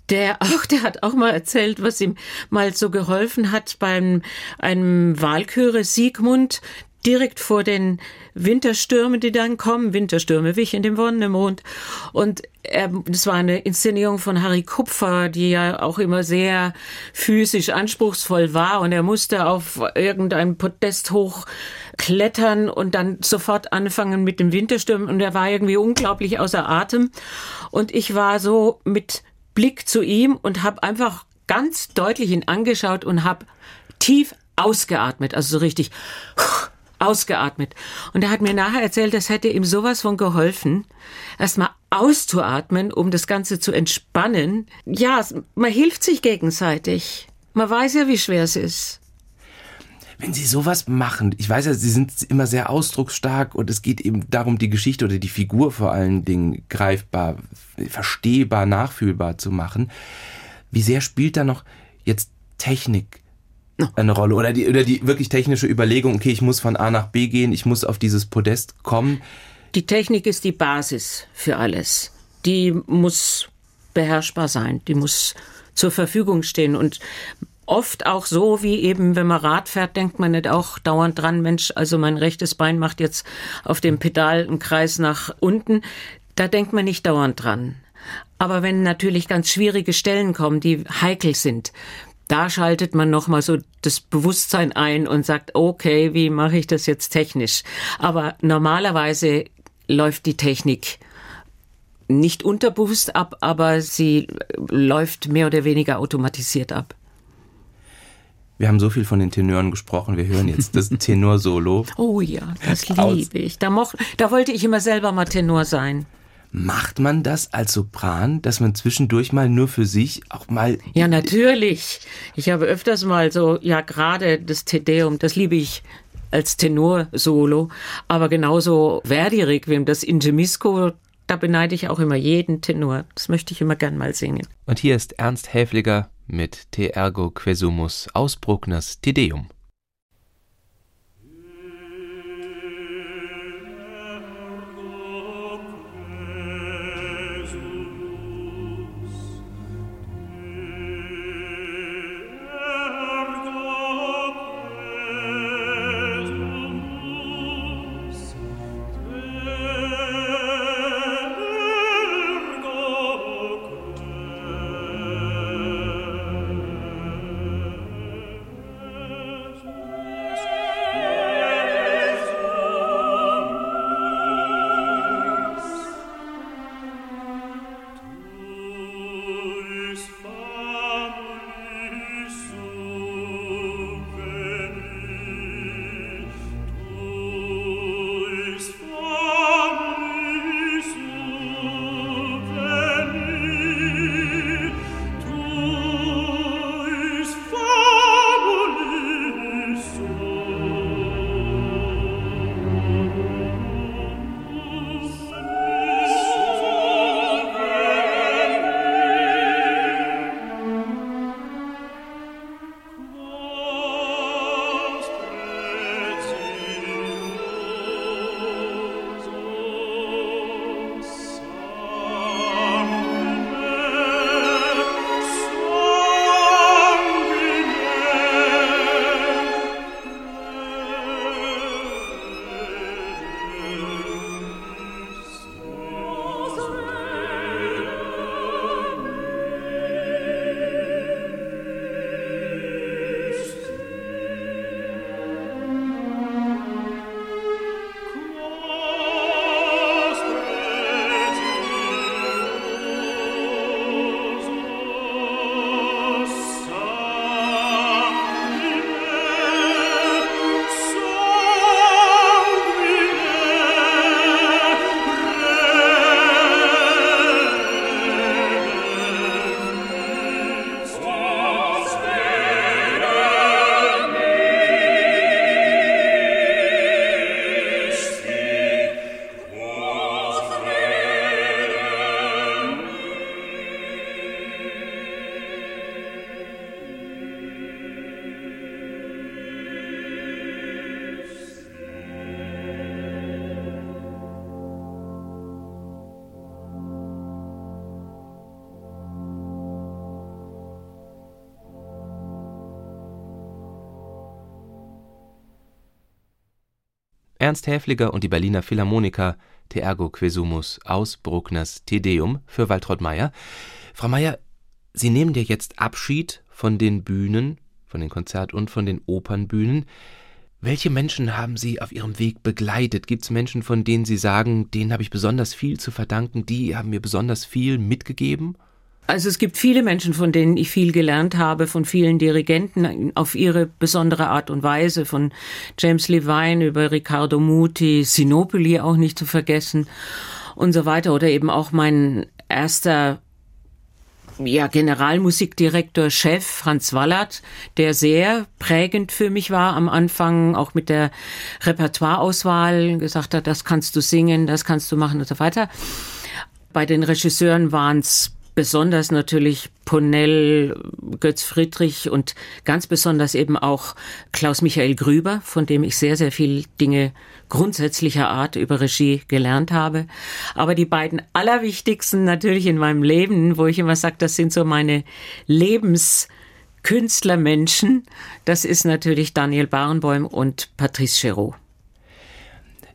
[SPEAKER 3] der auch, der hat auch mal erzählt, was ihm mal so geholfen hat beim einem Wahlchöre Siegmund, direkt vor den Winterstürmen, die dann kommen, Winterstürme, Wich in dem Wonnemond. Und er, das war eine Inszenierung von Harry Kupfer, die ja auch immer sehr physisch anspruchsvoll war. Und er musste auf irgendein Podest hochklettern und dann sofort anfangen mit dem Winterstürmen. Und er war irgendwie unglaublich außer Atem. Und ich war so mit Blick zu ihm und habe einfach ganz deutlich ihn angeschaut und habe tief ausgeatmet, also so richtig ausgeatmet. Und er hat mir nachher erzählt, das hätte ihm sowas von geholfen, erstmal auszuatmen, um das Ganze zu entspannen. Ja, man hilft sich gegenseitig. Man weiß ja, wie schwer es ist.
[SPEAKER 2] Wenn Sie sowas machen, ich weiß ja, Sie sind immer sehr ausdrucksstark und es geht eben darum, die Geschichte oder die Figur vor allen Dingen greifbar, verstehbar, nachfühlbar zu machen. Wie sehr spielt da noch jetzt Technik eine Rolle oder die, oder die wirklich technische Überlegung, okay, ich muss von A nach B gehen, ich muss auf dieses Podest kommen?
[SPEAKER 3] Die Technik ist die Basis für alles. Die muss beherrschbar sein, die muss zur Verfügung stehen und oft auch so, wie eben, wenn man Rad fährt, denkt man nicht auch dauernd dran, Mensch, also mein rechtes Bein macht jetzt auf dem Pedal einen Kreis nach unten. Da denkt man nicht dauernd dran. Aber wenn natürlich ganz schwierige Stellen kommen, die heikel sind, da schaltet man nochmal so das Bewusstsein ein und sagt, okay, wie mache ich das jetzt technisch? Aber normalerweise läuft die Technik nicht unterbewusst ab, aber sie läuft mehr oder weniger automatisiert ab.
[SPEAKER 2] Wir haben so viel von den Tenören gesprochen. Wir hören jetzt das Tenor-Solo.
[SPEAKER 3] Oh ja, das liebe ich. Da, moch, da wollte ich immer selber mal Tenor sein.
[SPEAKER 2] Macht man das als Sopran, dass man zwischendurch mal nur für sich auch mal.
[SPEAKER 3] Ja, natürlich. Ich habe öfters mal so, ja, gerade das Tedeum, das liebe ich als Tenor-Solo. Aber genauso Verdi-Requiem, das Ingemisco, da beneide ich auch immer jeden Tenor. Das möchte ich immer gern mal singen.
[SPEAKER 2] Und hier ist Ernst Häfliger mit Te ergo quesumus aus Bruckners Tedeum. Ernst Häfliger und die Berliner Philharmoniker Te ergo quesumus aus Bruckners Tedeum für Waltraud Meyer. Frau Meyer, Sie nehmen ja jetzt Abschied von den Bühnen, von den Konzert- und von den Opernbühnen. Welche Menschen haben Sie auf Ihrem Weg begleitet? Gibt es Menschen, von denen Sie sagen, denen habe ich besonders viel zu verdanken, die haben mir besonders viel mitgegeben?
[SPEAKER 3] Also es gibt viele Menschen, von denen ich viel gelernt habe, von vielen Dirigenten auf ihre besondere Art und Weise, von James Levine über Riccardo Muti, Sinopoli auch nicht zu vergessen. und so weiter. Oder eben auch mein erster ja, Generalmusikdirektor, Chef Franz Wallert, der sehr prägend für mich war am Anfang, auch mit der Repertoireauswahl, gesagt hat, das kannst du singen, das kannst du machen und so weiter. Bei den Regisseuren waren es besonders natürlich Ponell, Götz Friedrich und ganz besonders eben auch Klaus Michael Grüber, von dem ich sehr, sehr viel Dinge grundsätzlicher Art über Regie gelernt habe. Aber die beiden allerwichtigsten natürlich in meinem Leben, wo ich immer sage, das sind so meine Lebenskünstlermenschen, das ist natürlich Daniel Barenboim und Patrice Chéreau.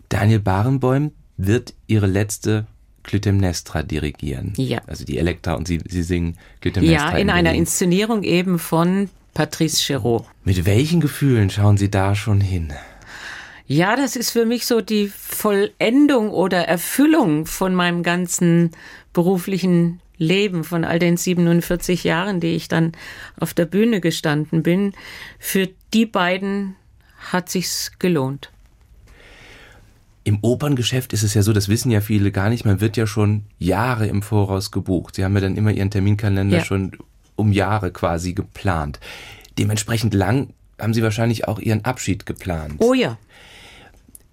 [SPEAKER 2] Daniel Barenboim wird ihre letzte Clytemnestra dirigieren.
[SPEAKER 3] Ja.
[SPEAKER 2] Also die Elektra und sie, sie singen Clytemnestra.
[SPEAKER 3] Ja, in einer Inszenierung eben von Patrice Chéreau.
[SPEAKER 2] Mit welchen Gefühlen schauen Sie da schon hin?
[SPEAKER 3] Ja, das ist für mich so die Vollendung oder Erfüllung von meinem ganzen beruflichen Leben, von all den 47 Jahren, die ich dann auf der Bühne gestanden bin. Für die beiden hat sich's gelohnt.
[SPEAKER 2] Im Operngeschäft ist es ja so, das wissen ja viele gar nicht, man wird ja schon Jahre im Voraus gebucht. Sie haben ja dann immer Ihren Terminkalender
[SPEAKER 3] Ja.
[SPEAKER 2] schon um Jahre quasi geplant. Dementsprechend lang haben Sie wahrscheinlich auch Ihren Abschied geplant.
[SPEAKER 3] Oh ja.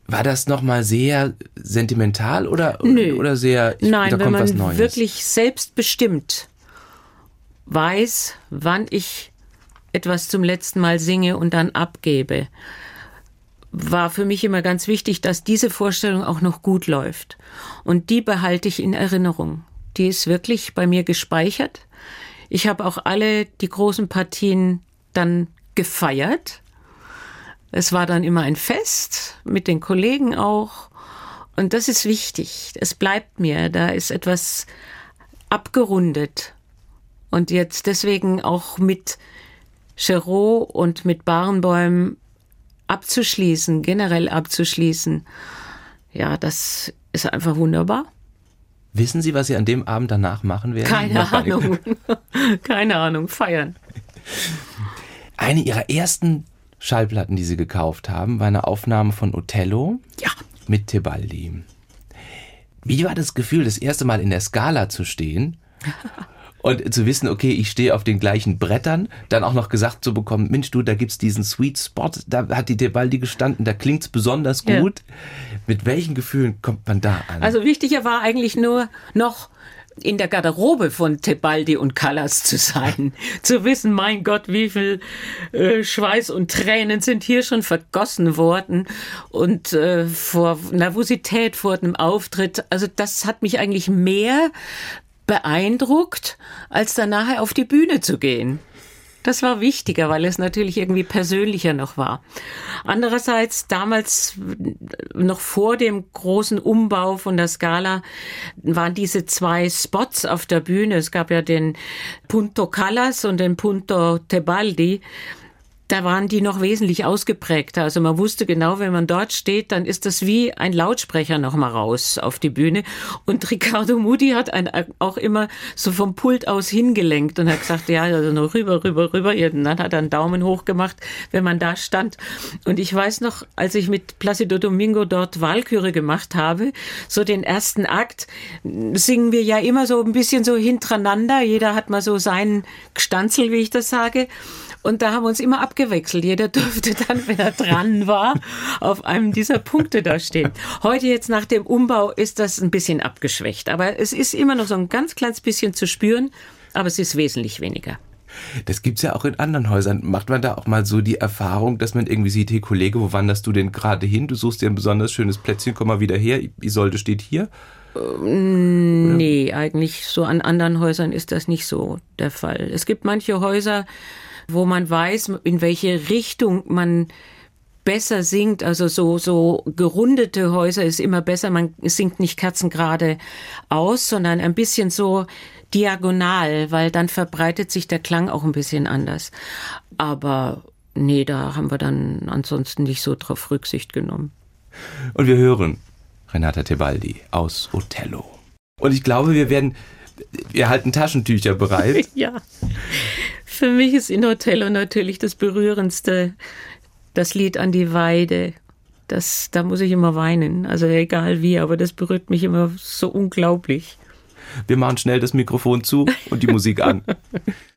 [SPEAKER 2] War das nochmal sehr sentimental oder,
[SPEAKER 3] Nö.
[SPEAKER 2] oder sehr, ich,
[SPEAKER 3] Nein,
[SPEAKER 2] da
[SPEAKER 3] wenn
[SPEAKER 2] kommt was
[SPEAKER 3] man
[SPEAKER 2] Neues?
[SPEAKER 3] wirklich selbstbestimmt weiß, wann ich etwas zum letzten Mal singe und dann abgebe, war für mich immer ganz wichtig, dass diese Vorstellung auch noch gut läuft. Und die behalte ich in Erinnerung. Die ist wirklich bei mir gespeichert. Ich habe auch alle die großen Partien dann gefeiert. Es war dann immer ein Fest mit den Kollegen auch. Und das ist wichtig. Es bleibt mir. Da ist etwas abgerundet. Und jetzt deswegen auch mit Chéreau und mit Barenbäum abzuschließen, generell abzuschließen. Ja, das ist einfach wunderbar.
[SPEAKER 2] Wissen Sie, was Sie an dem Abend danach machen werden?
[SPEAKER 3] Keine. Ahnung. Keine Ahnung. Feiern.
[SPEAKER 2] Eine Ihrer ersten Schallplatten, die Sie gekauft haben, war eine Aufnahme von Othello
[SPEAKER 3] Ja.
[SPEAKER 2] mit Tebaldi. Wie war das Gefühl, das erste Mal in der Skala zu stehen und zu wissen, okay, ich stehe auf den gleichen Brettern, dann auch noch gesagt zu bekommen, Mensch, du, da gibt's diesen Sweet Spot, da hat die Tebaldi gestanden, da klingt's besonders
[SPEAKER 3] Ja.
[SPEAKER 2] gut. Mit welchen Gefühlen kommt man da an?
[SPEAKER 3] Also wichtiger war eigentlich nur noch in der Garderobe von Tebaldi und Callas zu sein. zu wissen, mein Gott, wie viel äh, Schweiß und Tränen sind hier schon vergossen worden. Und äh, vor Nervosität vor dem Auftritt. Also das hat mich eigentlich mehr beeindruckt, als dann nachher auf die Bühne zu gehen. Das war wichtiger, weil es natürlich irgendwie persönlicher noch war. Andererseits, damals noch vor dem großen Umbau von der Scala waren diese zwei Spots auf der Bühne. Es gab ja den Punto Callas und den Punto Tebaldi da waren die noch wesentlich ausgeprägter. Also man wusste genau, wenn man dort steht, dann ist das wie ein Lautsprecher noch mal raus auf die Bühne. Und Ricardo Moody hat einen auch immer so vom Pult aus hingelenkt und hat gesagt, ja, also noch rüber, rüber, rüber. Und dann hat er einen Daumen hoch gemacht, wenn man da stand. Und ich weiß noch, als ich mit Placido Domingo dort Walküre gemacht habe, so den ersten Akt, singen wir ja immer so ein bisschen so hintereinander. Jeder hat mal so seinen Gstanzel, wie ich das sage. Und da haben wir uns immer abgewechselt. Jeder durfte dann, wenn er dran war, auf einem dieser Punkte da stehen. Heute jetzt nach dem Umbau ist das ein bisschen abgeschwächt. Aber es ist immer noch so ein ganz kleines bisschen zu spüren, aber es ist wesentlich weniger.
[SPEAKER 2] Das gibt's ja auch in anderen Häusern. Macht man da auch mal so die Erfahrung, dass man irgendwie sieht, hey Kollege, wo wanderst du denn gerade hin? Du suchst dir ein besonders schönes Plätzchen, komm mal wieder her. Isolde steht hier.
[SPEAKER 3] Nee, eigentlich so an anderen Häusern ist das nicht so der Fall. Es gibt manche Häuser, wo man weiß, in welche Richtung man besser singt, also so, so gerundete Häuser ist immer besser. Man singt nicht kerzengerade aus, sondern ein bisschen so diagonal, weil dann verbreitet sich der Klang auch ein bisschen anders. Aber nee, da haben wir dann ansonsten nicht so drauf Rücksicht genommen.
[SPEAKER 2] Und wir hören Renata Tebaldi aus Othello. Und ich glaube, wir werden, wir halten Taschentücher bereit.
[SPEAKER 3] Ja. Für mich ist in Othello natürlich das berührendste das Lied an die Weide. das, da muss ich immer weinen. Also egal wie, aber das berührt mich immer so unglaublich.
[SPEAKER 2] Wir machen schnell das Mikrofon zu und die Musik an.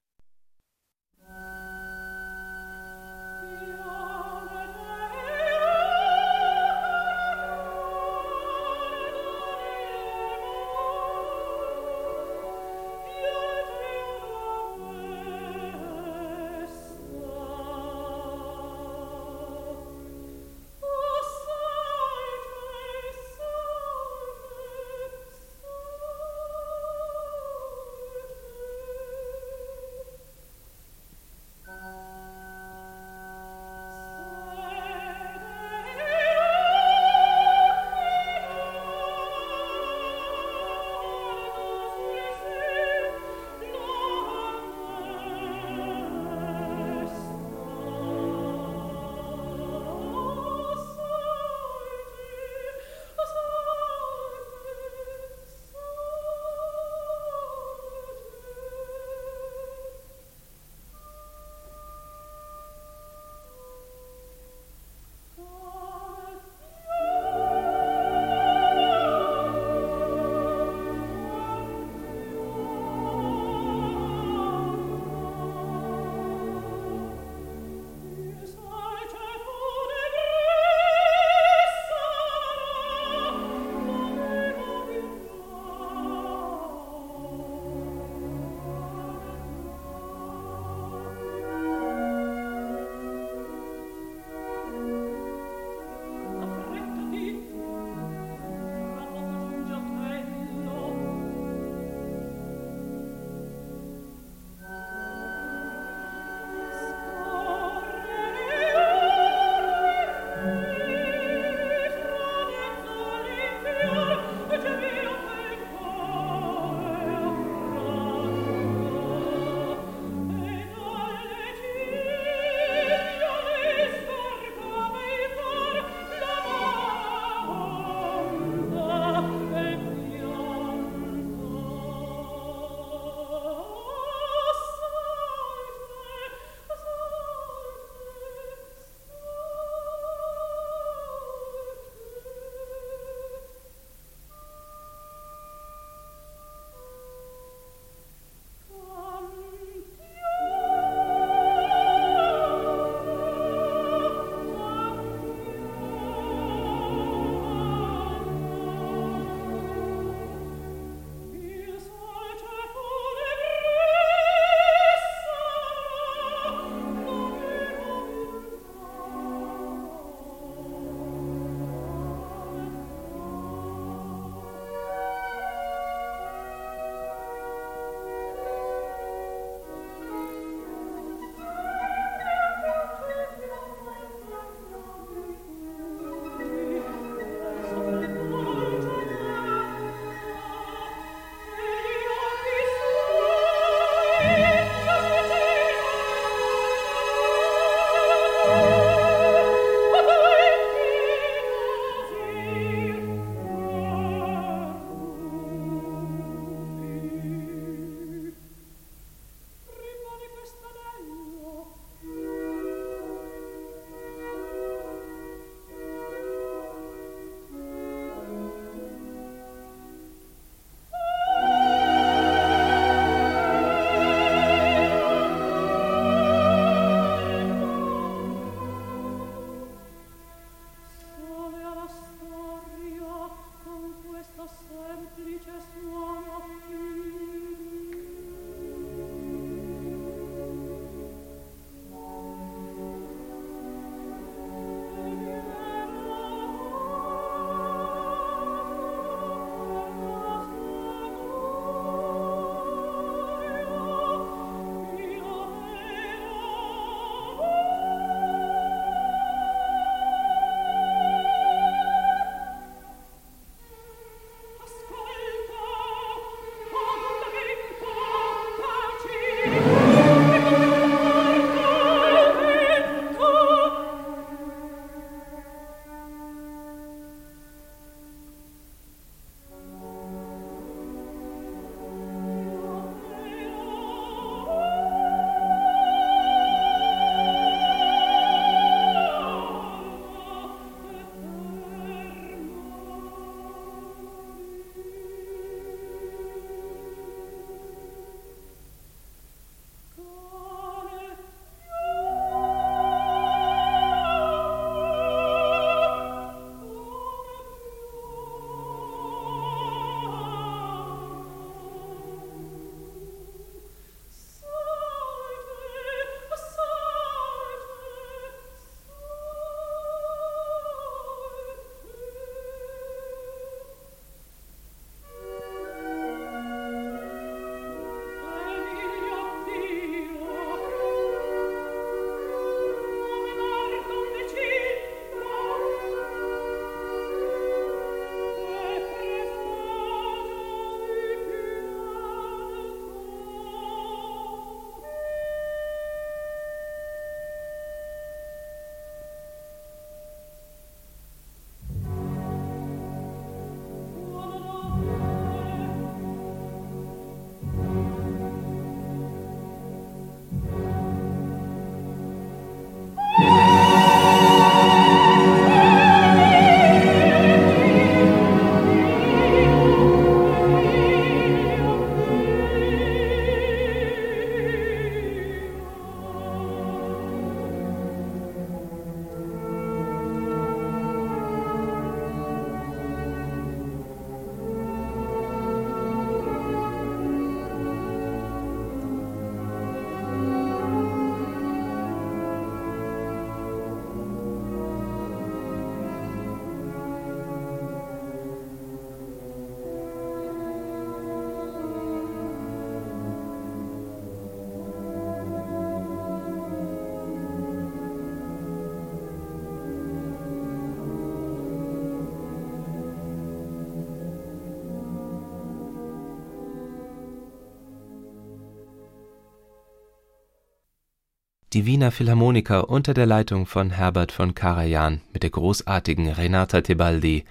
[SPEAKER 2] Die Wiener Philharmoniker unter der Leitung von Herbert von Karajan mit der großartigen Renata Tebaldi,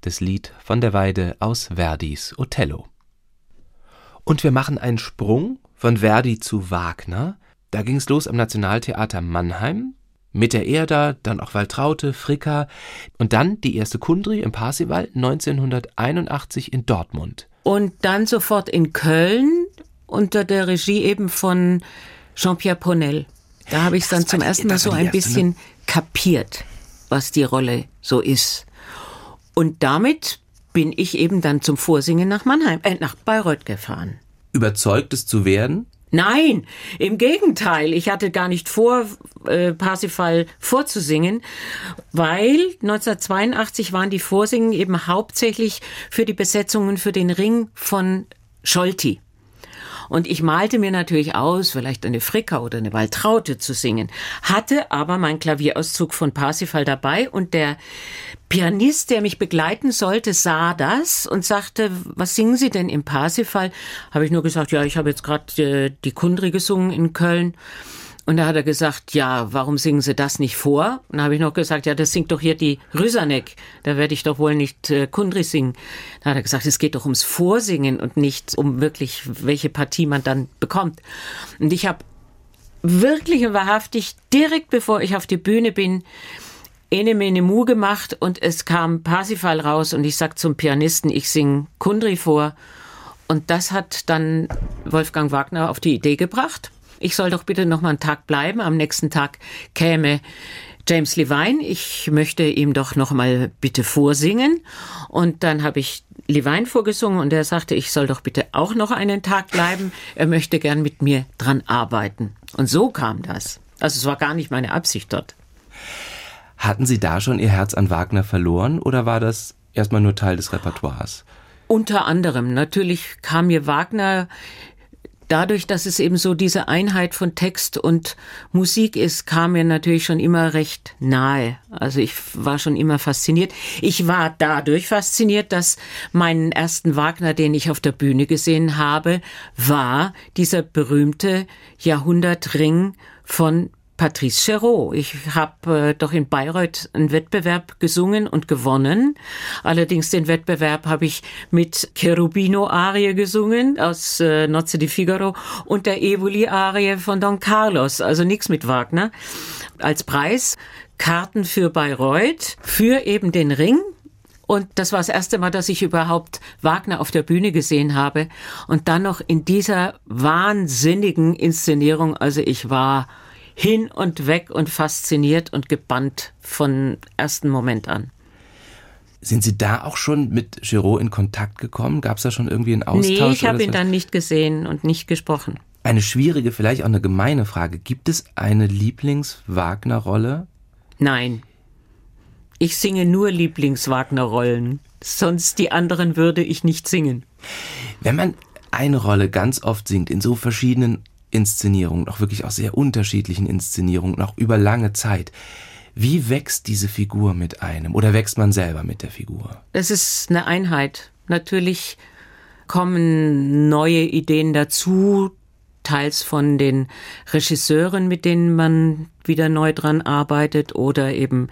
[SPEAKER 2] das Lied von der Weide aus Verdis Othello. Und wir machen einen Sprung von Verdi zu Wagner. Da ging es los am Nationaltheater Mannheim mit der Erda, dann auch Waltraute, Fricker und dann die erste Kundry im Parsival 1981 in Dortmund.
[SPEAKER 3] Und dann sofort in Köln unter der Regie eben von Jean-Pierre Ponel. Da habe ich es dann zum ersten Mal so ein bisschen kapiert, was die Rolle so ist. Und damit bin ich eben dann zum Vorsingen nach Mannheim, äh, nach Bayreuth gefahren.
[SPEAKER 2] Überzeugt es zu werden?
[SPEAKER 3] Nein, im Gegenteil. Ich hatte gar nicht vor, äh, Parsifal vorzusingen, weil 1982 waren die Vorsingen eben hauptsächlich für die Besetzungen für den Ring von Scholti. Und ich malte mir natürlich aus, vielleicht eine Fricker oder eine Waltraute zu singen, hatte aber mein Klavierauszug von Parsifal dabei und der Pianist, der mich begleiten sollte, sah das und sagte, was singen Sie denn im Parsifal? Habe ich nur gesagt, ja, ich habe jetzt gerade äh, die Kundri gesungen in Köln. Und da hat er gesagt, ja, warum singen Sie das nicht vor? Und da habe ich noch gesagt, ja, das singt doch hier die Rüsanek. Da werde ich doch wohl nicht äh, Kundri singen. Da hat er gesagt, es geht doch ums Vorsingen und nicht um wirklich, welche Partie man dann bekommt. Und ich habe wirklich und wahrhaftig direkt bevor ich auf die Bühne bin, Ene Mene Mu gemacht und es kam Parsifal raus und ich sag zum Pianisten, ich sing Kundri vor. Und das hat dann Wolfgang Wagner auf die Idee gebracht ich soll doch bitte noch mal einen Tag bleiben. Am nächsten Tag käme James Levine, ich möchte ihm doch noch mal bitte vorsingen. Und dann habe ich Levine vorgesungen und er sagte, ich soll doch bitte auch noch einen Tag bleiben. Er möchte gern mit mir dran arbeiten. Und so kam das. Also es war gar nicht meine Absicht dort.
[SPEAKER 2] Hatten Sie da schon Ihr Herz an Wagner verloren oder war das erstmal nur Teil des Repertoires?
[SPEAKER 3] Unter anderem. Natürlich kam mir Wagner dadurch, dass es eben so diese Einheit von Text und Musik ist, kam mir natürlich schon immer recht nahe. Also ich war schon immer fasziniert. Ich war dadurch fasziniert, dass meinen ersten Wagner, den ich auf der Bühne gesehen habe, war dieser berühmte Jahrhundertring von Patrice Chéreau. Ich habe äh, doch in Bayreuth einen Wettbewerb gesungen und gewonnen. Allerdings den Wettbewerb habe ich mit Cherubino-Arie gesungen aus äh, Nozze di Figaro und der Evoli-Arie von Don Carlos, also nichts mit Wagner. Als Preis Karten für Bayreuth für eben den Ring. Und das war das erste Mal, dass ich überhaupt Wagner auf der Bühne gesehen habe. Und dann noch in dieser wahnsinnigen Inszenierung. Also ich war hin und weg und fasziniert und gebannt von ersten Moment an.
[SPEAKER 2] Sind Sie da auch schon mit Giraud in Kontakt gekommen? Gab es da schon irgendwie einen Austausch?
[SPEAKER 3] Nee, ich habe ihn dann nicht gesehen und nicht gesprochen.
[SPEAKER 2] Eine schwierige, vielleicht auch eine gemeine Frage. Gibt es eine Lieblings-Wagner-Rolle?
[SPEAKER 3] Nein. Ich singe nur Lieblings-Wagner-Rollen. Sonst die anderen würde ich nicht singen.
[SPEAKER 2] Wenn man eine Rolle ganz oft singt, in so verschiedenen Inszenierungen, auch wirklich auch sehr unterschiedlichen Inszenierungen, auch über lange Zeit. Wie wächst diese Figur mit einem oder wächst man selber mit der Figur?
[SPEAKER 3] Es ist eine Einheit. Natürlich kommen neue Ideen dazu, teils von den Regisseuren, mit denen man wieder neu dran arbeitet oder eben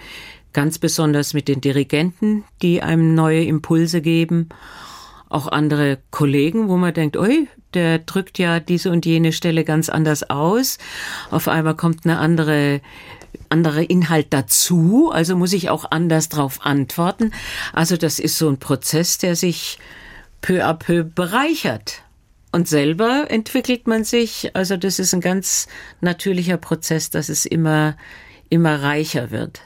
[SPEAKER 3] ganz besonders mit den Dirigenten, die einem neue Impulse geben. Auch andere Kollegen, wo man denkt, oi, der drückt ja diese und jene Stelle ganz anders aus. Auf einmal kommt eine andere anderer Inhalt dazu, also muss ich auch anders darauf antworten. Also das ist so ein Prozess, der sich peu à peu bereichert. Und selber entwickelt man sich, also das ist ein ganz natürlicher Prozess, dass es immer, immer reicher wird.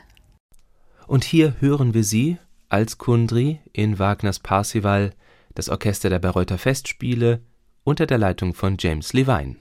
[SPEAKER 2] Und hier hören wir sie als Kundri in Wagners Parsival, das Orchester der Bayreuther Festspiele, unter der Leitung von James Levine.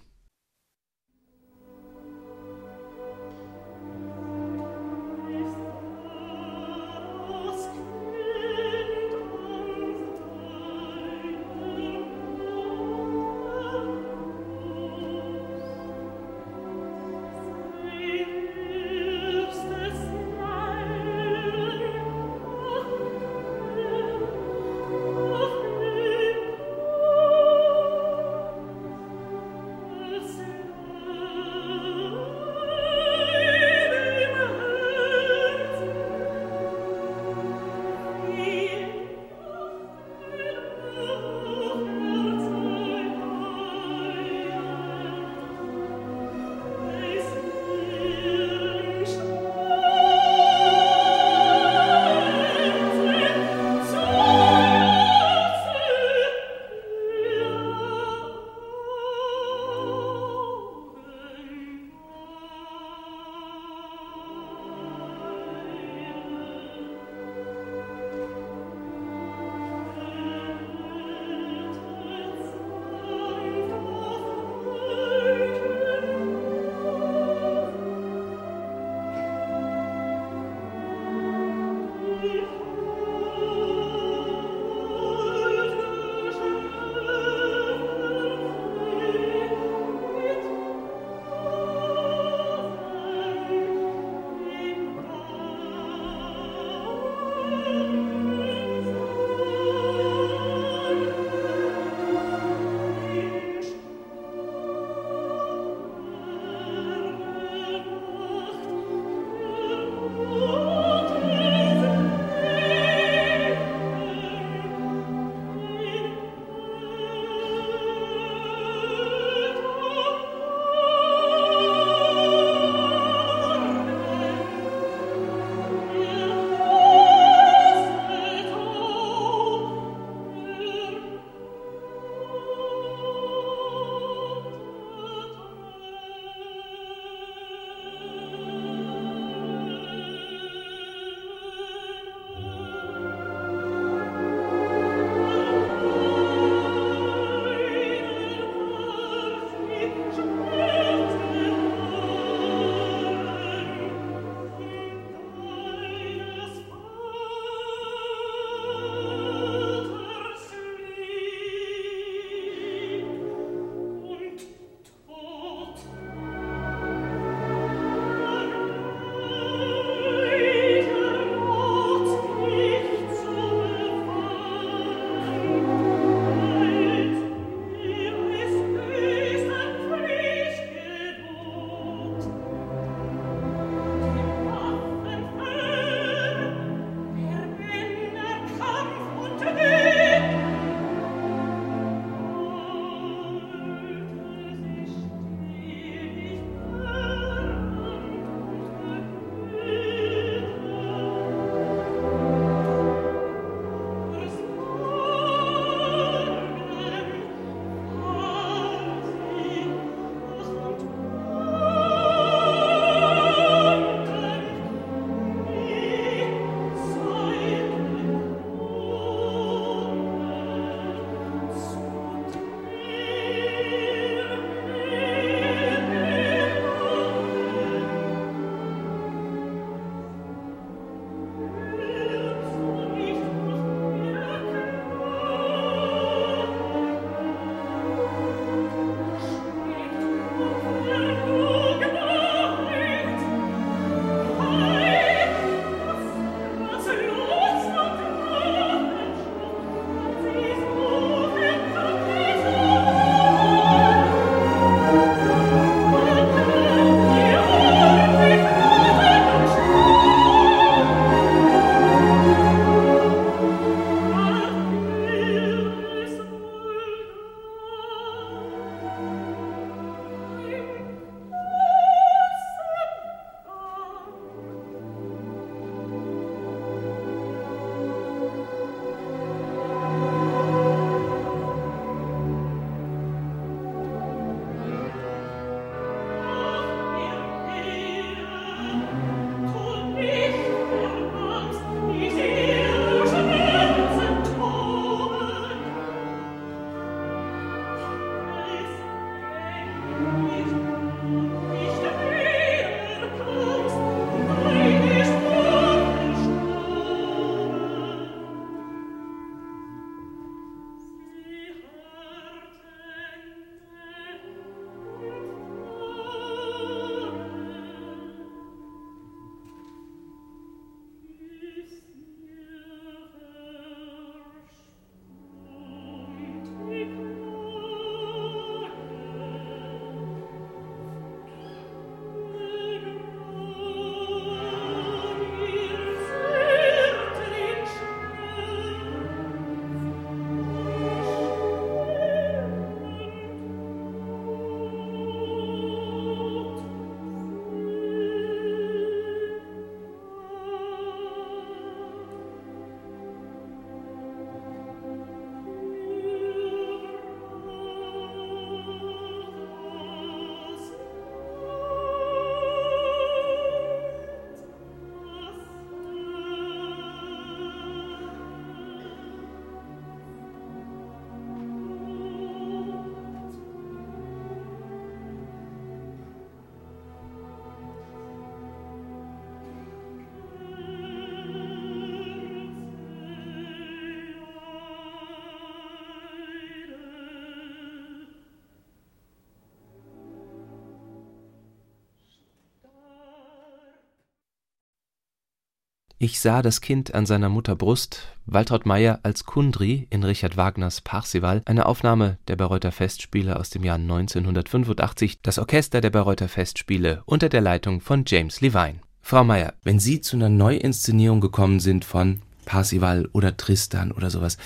[SPEAKER 2] Ich sah das Kind an seiner Mutter Brust, Waltraud Meyer als Kundry in Richard Wagners Parsival, eine Aufnahme der Bayreuther Festspiele aus dem Jahr 1985, das Orchester der Bayreuther Festspiele unter der Leitung von James Levine. Frau Meyer, wenn Sie zu einer Neuinszenierung gekommen sind von Parsival oder Tristan oder sowas,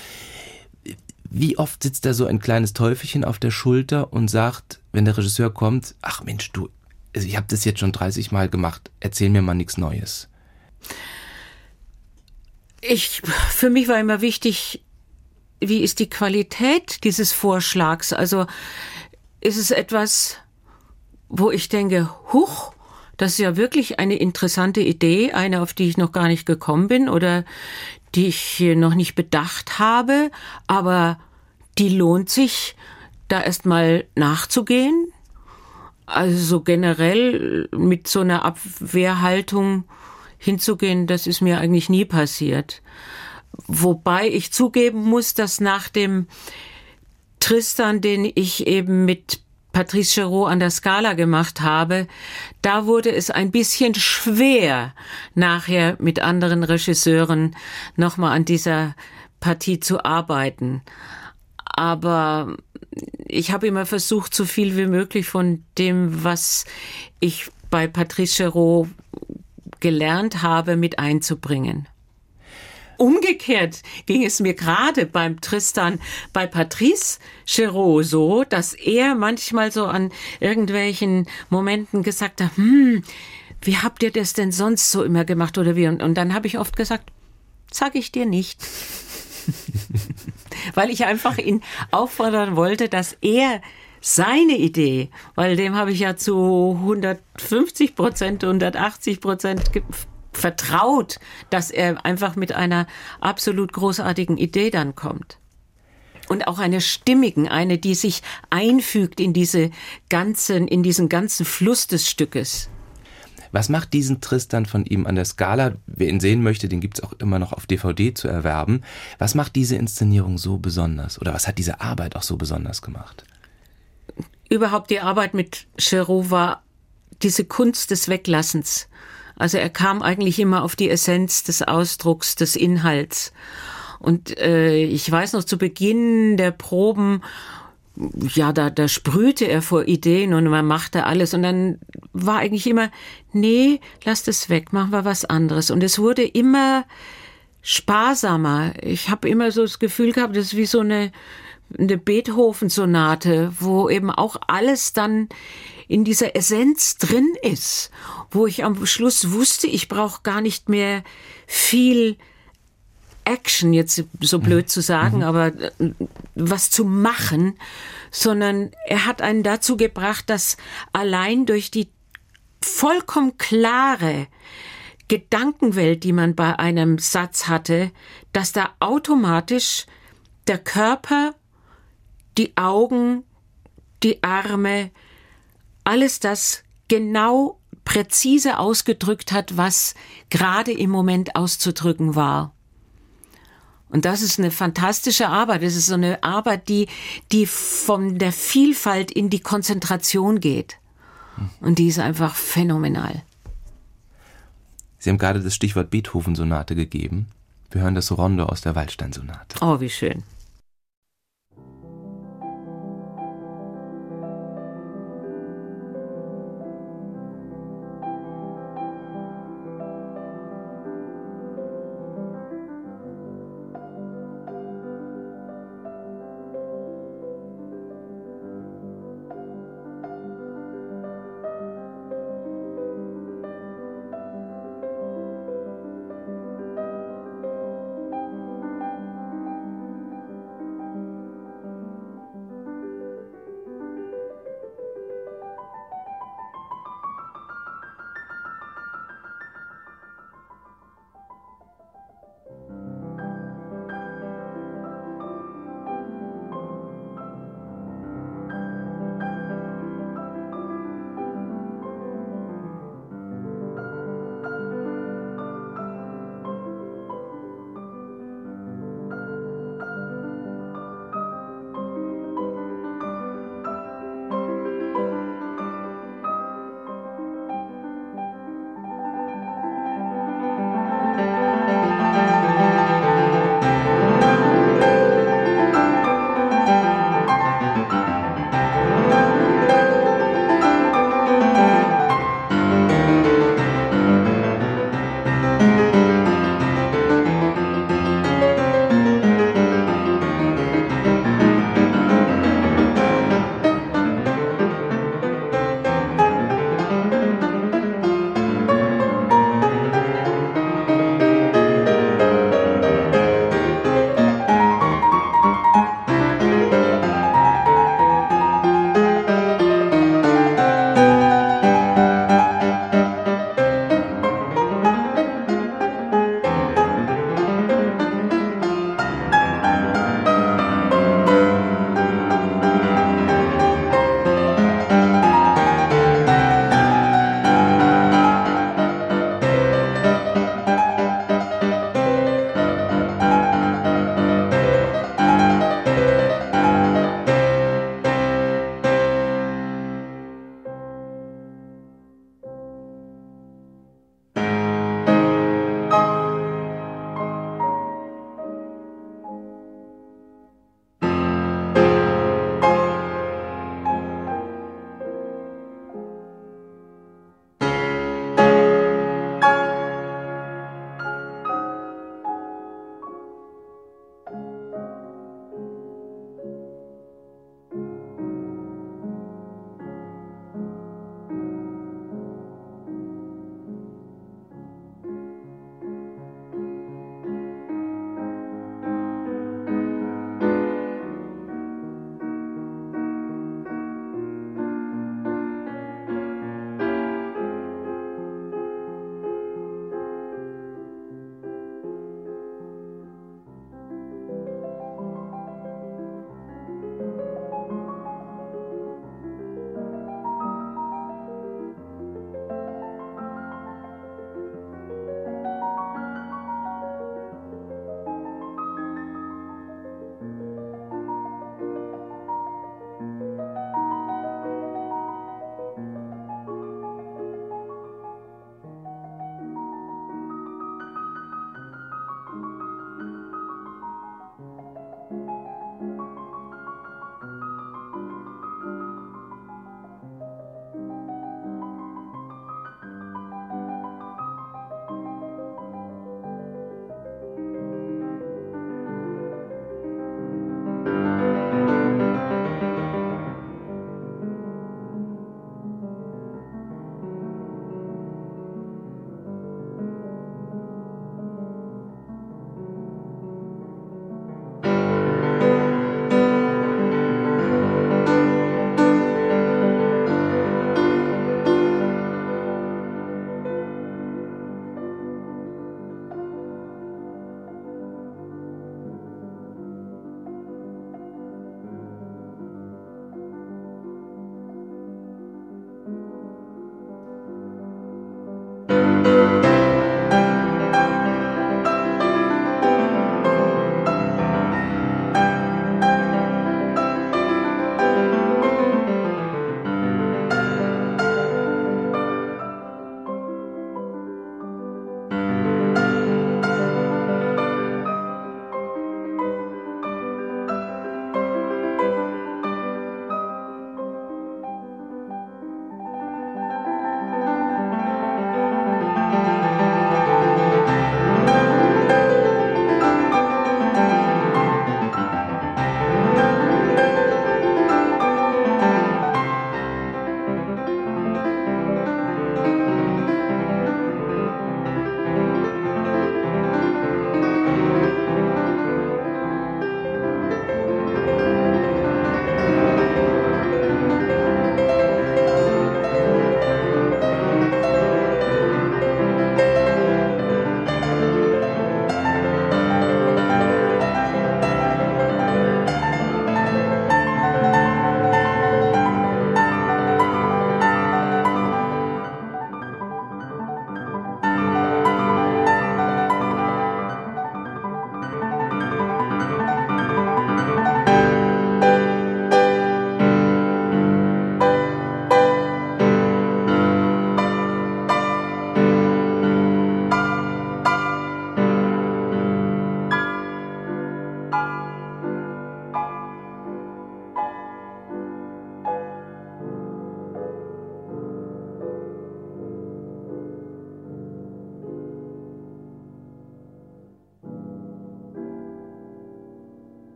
[SPEAKER 2] wie oft sitzt da so ein kleines Teufelchen auf der Schulter und sagt, wenn der Regisseur kommt, ach Mensch, du, also ich habe das jetzt schon 30 Mal gemacht, erzähl mir mal nichts Neues
[SPEAKER 3] ich, für mich war immer wichtig, wie ist die Qualität dieses Vorschlags? Also ist es etwas, wo ich denke, huch, das ist ja wirklich eine interessante Idee, eine, auf die ich noch gar nicht gekommen bin oder die ich noch nicht bedacht habe, aber die lohnt sich, da erstmal nachzugehen. Also so generell mit so einer Abwehrhaltung hinzugehen, das ist mir eigentlich nie passiert. Wobei ich zugeben muss, dass nach dem Tristan, den ich eben mit Patrice Chéreau an der Skala gemacht habe, da wurde es ein bisschen schwer, nachher mit anderen Regisseuren nochmal an dieser Partie zu arbeiten. Aber ich habe immer versucht, so viel wie möglich von dem, was ich bei Patrice Chéreau gelernt habe, mit einzubringen. Umgekehrt ging es mir gerade beim Tristan bei Patrice Chéreau so, dass er manchmal so an irgendwelchen Momenten gesagt hat, hm, wie habt ihr das denn sonst so immer gemacht oder wie? Und, und dann habe ich oft gesagt, sag ich dir nicht. Weil ich einfach ihn auffordern wollte, dass er seine Idee, weil dem habe ich ja zu 150 Prozent, 180 Prozent vertraut, dass er einfach mit einer absolut großartigen Idee dann kommt. Und auch eine stimmigen, eine, die sich einfügt in diese ganzen, in diesen ganzen Fluss des Stückes.
[SPEAKER 2] Was macht diesen Tristan von ihm an der Skala? Wer ihn sehen möchte, den gibt es auch immer noch auf DVD zu erwerben. Was macht diese Inszenierung so besonders? Oder was hat diese Arbeit auch so besonders gemacht?
[SPEAKER 3] Überhaupt die Arbeit mit Cherot war diese Kunst des Weglassens. Also er kam eigentlich immer auf die Essenz des Ausdrucks, des Inhalts. Und äh, ich weiß noch zu Beginn der Proben, ja, da, da sprühte er vor Ideen und man machte alles. Und dann war eigentlich immer, nee, lass das weg, machen wir was anderes. Und es wurde immer sparsamer. Ich habe immer so das Gefühl gehabt, das ist wie so eine eine Beethoven-Sonate, wo eben auch alles dann in dieser Essenz drin ist, wo ich am Schluss wusste, ich brauche gar nicht mehr viel Action, jetzt so blöd zu sagen, mhm. aber äh, was zu machen, sondern er hat einen dazu gebracht, dass allein durch die vollkommen klare Gedankenwelt, die man bei einem Satz hatte, dass da automatisch der Körper die Augen, die Arme, alles das genau präzise ausgedrückt hat, was gerade im Moment auszudrücken war. Und das ist eine fantastische Arbeit. Das ist so eine Arbeit, die, die von der Vielfalt in die Konzentration geht. Und die ist einfach phänomenal.
[SPEAKER 2] Sie haben gerade das Stichwort Beethoven-Sonate gegeben. Wir hören das Rondo aus der Waldstein-Sonate.
[SPEAKER 3] Oh, wie schön.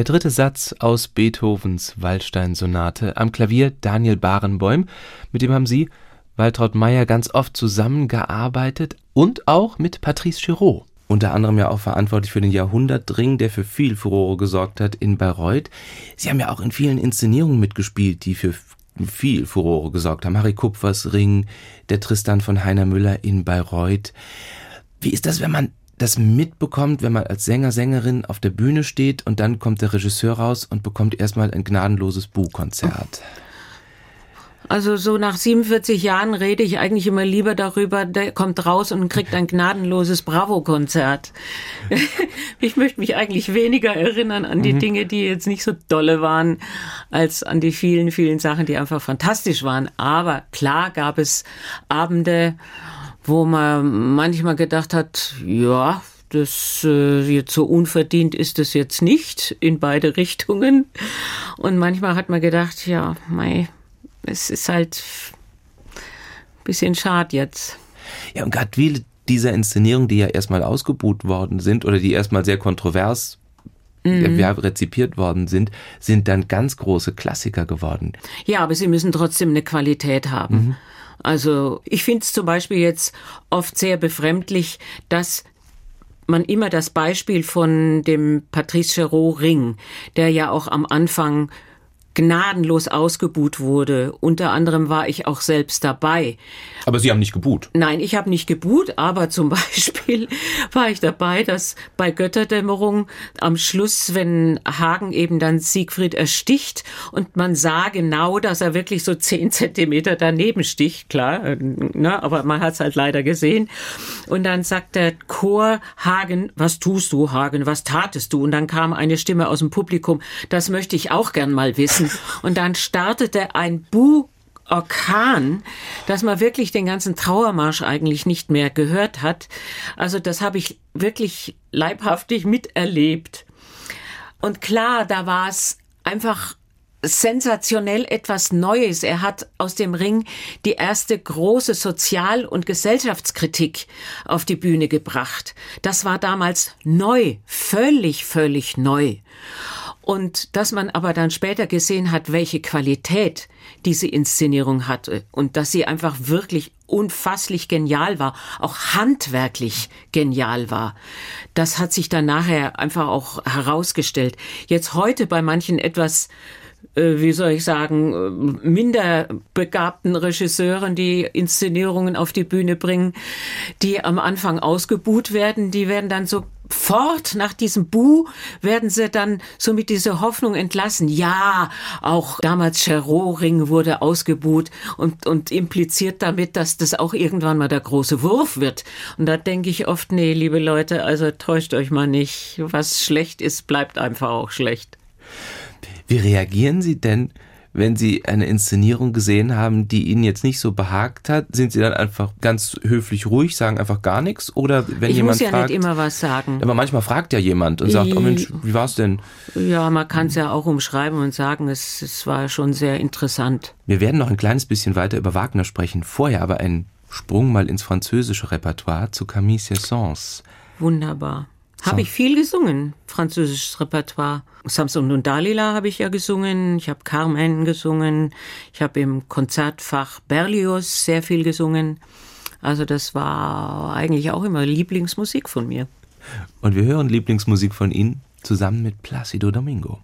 [SPEAKER 2] Der dritte Satz aus Beethovens Waldstein-Sonate am Klavier Daniel Barenboim, mit dem haben Sie, Waltraud Meyer, ganz oft zusammengearbeitet und auch mit Patrice Giraud. Unter anderem ja auch verantwortlich für den Jahrhundertring, der für viel Furore gesorgt hat in Bayreuth. Sie haben ja auch in vielen Inszenierungen mitgespielt, die für viel Furore gesorgt haben. Harry Kupfers Ring, der Tristan von Heiner Müller in Bayreuth. Wie ist das, wenn man das mitbekommt, wenn man als Sänger, Sängerin auf der Bühne steht und dann kommt der Regisseur raus und bekommt erstmal ein gnadenloses Bu-Konzert.
[SPEAKER 3] Also so nach 47 Jahren rede ich eigentlich immer lieber darüber, der kommt raus und kriegt ein gnadenloses Bravo-Konzert. ich möchte mich eigentlich weniger erinnern an die mhm. Dinge, die jetzt nicht so dolle waren, als an die vielen, vielen Sachen, die einfach fantastisch waren. Aber klar gab es Abende, wo man manchmal gedacht hat, ja, das äh, jetzt so unverdient ist es jetzt nicht in beide Richtungen. Und manchmal hat man gedacht, ja, mei, es ist halt ein bisschen schade jetzt.
[SPEAKER 2] Ja, und gerade viele dieser Inszenierungen, die ja erstmal ausgebuht worden sind oder die erstmal sehr kontrovers mhm. rezipiert worden sind, sind dann ganz große Klassiker geworden.
[SPEAKER 3] Ja, aber sie müssen trotzdem eine Qualität haben. Mhm. Also ich finde es zum Beispiel jetzt oft sehr befremdlich, dass man immer das Beispiel von dem Patrice Chéreau Ring, der ja auch am Anfang gnadenlos ausgebuht wurde. Unter anderem war ich auch selbst dabei.
[SPEAKER 2] Aber Sie haben nicht gebuht?
[SPEAKER 3] Nein, ich habe nicht gebuht, aber zum Beispiel war ich dabei, dass bei Götterdämmerung am Schluss, wenn Hagen eben dann Siegfried ersticht und man sah genau, dass er wirklich so zehn Zentimeter daneben sticht, klar, äh, ne, aber man hat es halt leider gesehen. Und dann sagt der Chor Hagen, was tust du, Hagen, was tatest du? Und dann kam eine Stimme aus dem Publikum, das möchte ich auch gern mal wissen lassen. Und dann startete ein Bu Orkan, dass man wirklich den ganzen Trauermarsch eigentlich nicht mehr gehört hat. Also das habe ich wirklich leibhaftig miterlebt. Und klar, da war es einfach sensationell etwas Neues. Er hat aus dem Ring die erste große Sozial- und Gesellschaftskritik auf die Bühne gebracht. Das war damals neu, völlig, völlig neu. Und dass man aber dann später gesehen hat, welche Qualität diese Inszenierung hatte und dass sie einfach wirklich unfasslich genial war, auch handwerklich genial war. Das hat sich dann nachher einfach auch herausgestellt. Jetzt heute bei manchen etwas wie soll ich sagen, äh, minder begabten Regisseuren, die Inszenierungen auf die Bühne bringen, die am Anfang ausgebuht werden, die werden dann so fort nach diesem Bu werden sie dann so mit dieser Hoffnung entlassen. Ja, auch damals Cheroring wurde ausgebuht und, und impliziert damit, dass das auch irgendwann mal der große Wurf wird. Und da denke ich oft, nee, liebe Leute, also täuscht euch mal nicht. Was schlecht ist, bleibt einfach auch schlecht.
[SPEAKER 2] Wie reagieren Sie denn, wenn Sie eine Inszenierung gesehen haben, die Ihnen jetzt nicht so behagt hat? Sind Sie dann einfach ganz höflich ruhig, sagen einfach gar nichts? Oder wenn
[SPEAKER 3] ich
[SPEAKER 2] jemand
[SPEAKER 3] muss ja
[SPEAKER 2] fragt,
[SPEAKER 3] nicht immer was sagen.
[SPEAKER 2] Aber manchmal fragt ja jemand und sagt, oh Mensch, wie war's denn?
[SPEAKER 3] Ja, man kann es ja auch umschreiben und sagen, es, es war schon sehr interessant.
[SPEAKER 2] Wir werden noch ein kleines bisschen weiter über Wagner sprechen, vorher aber ein Sprung mal ins französische Repertoire zu Camille Saint-Saëns.
[SPEAKER 3] Wunderbar. Habe ich viel gesungen, französisches Repertoire. Samson und Dalila habe ich ja gesungen, ich habe Carmen gesungen, ich habe im Konzertfach Berlioz sehr viel gesungen. Also das war eigentlich auch immer Lieblingsmusik von mir.
[SPEAKER 2] Und wir hören Lieblingsmusik von Ihnen zusammen mit Placido Domingo.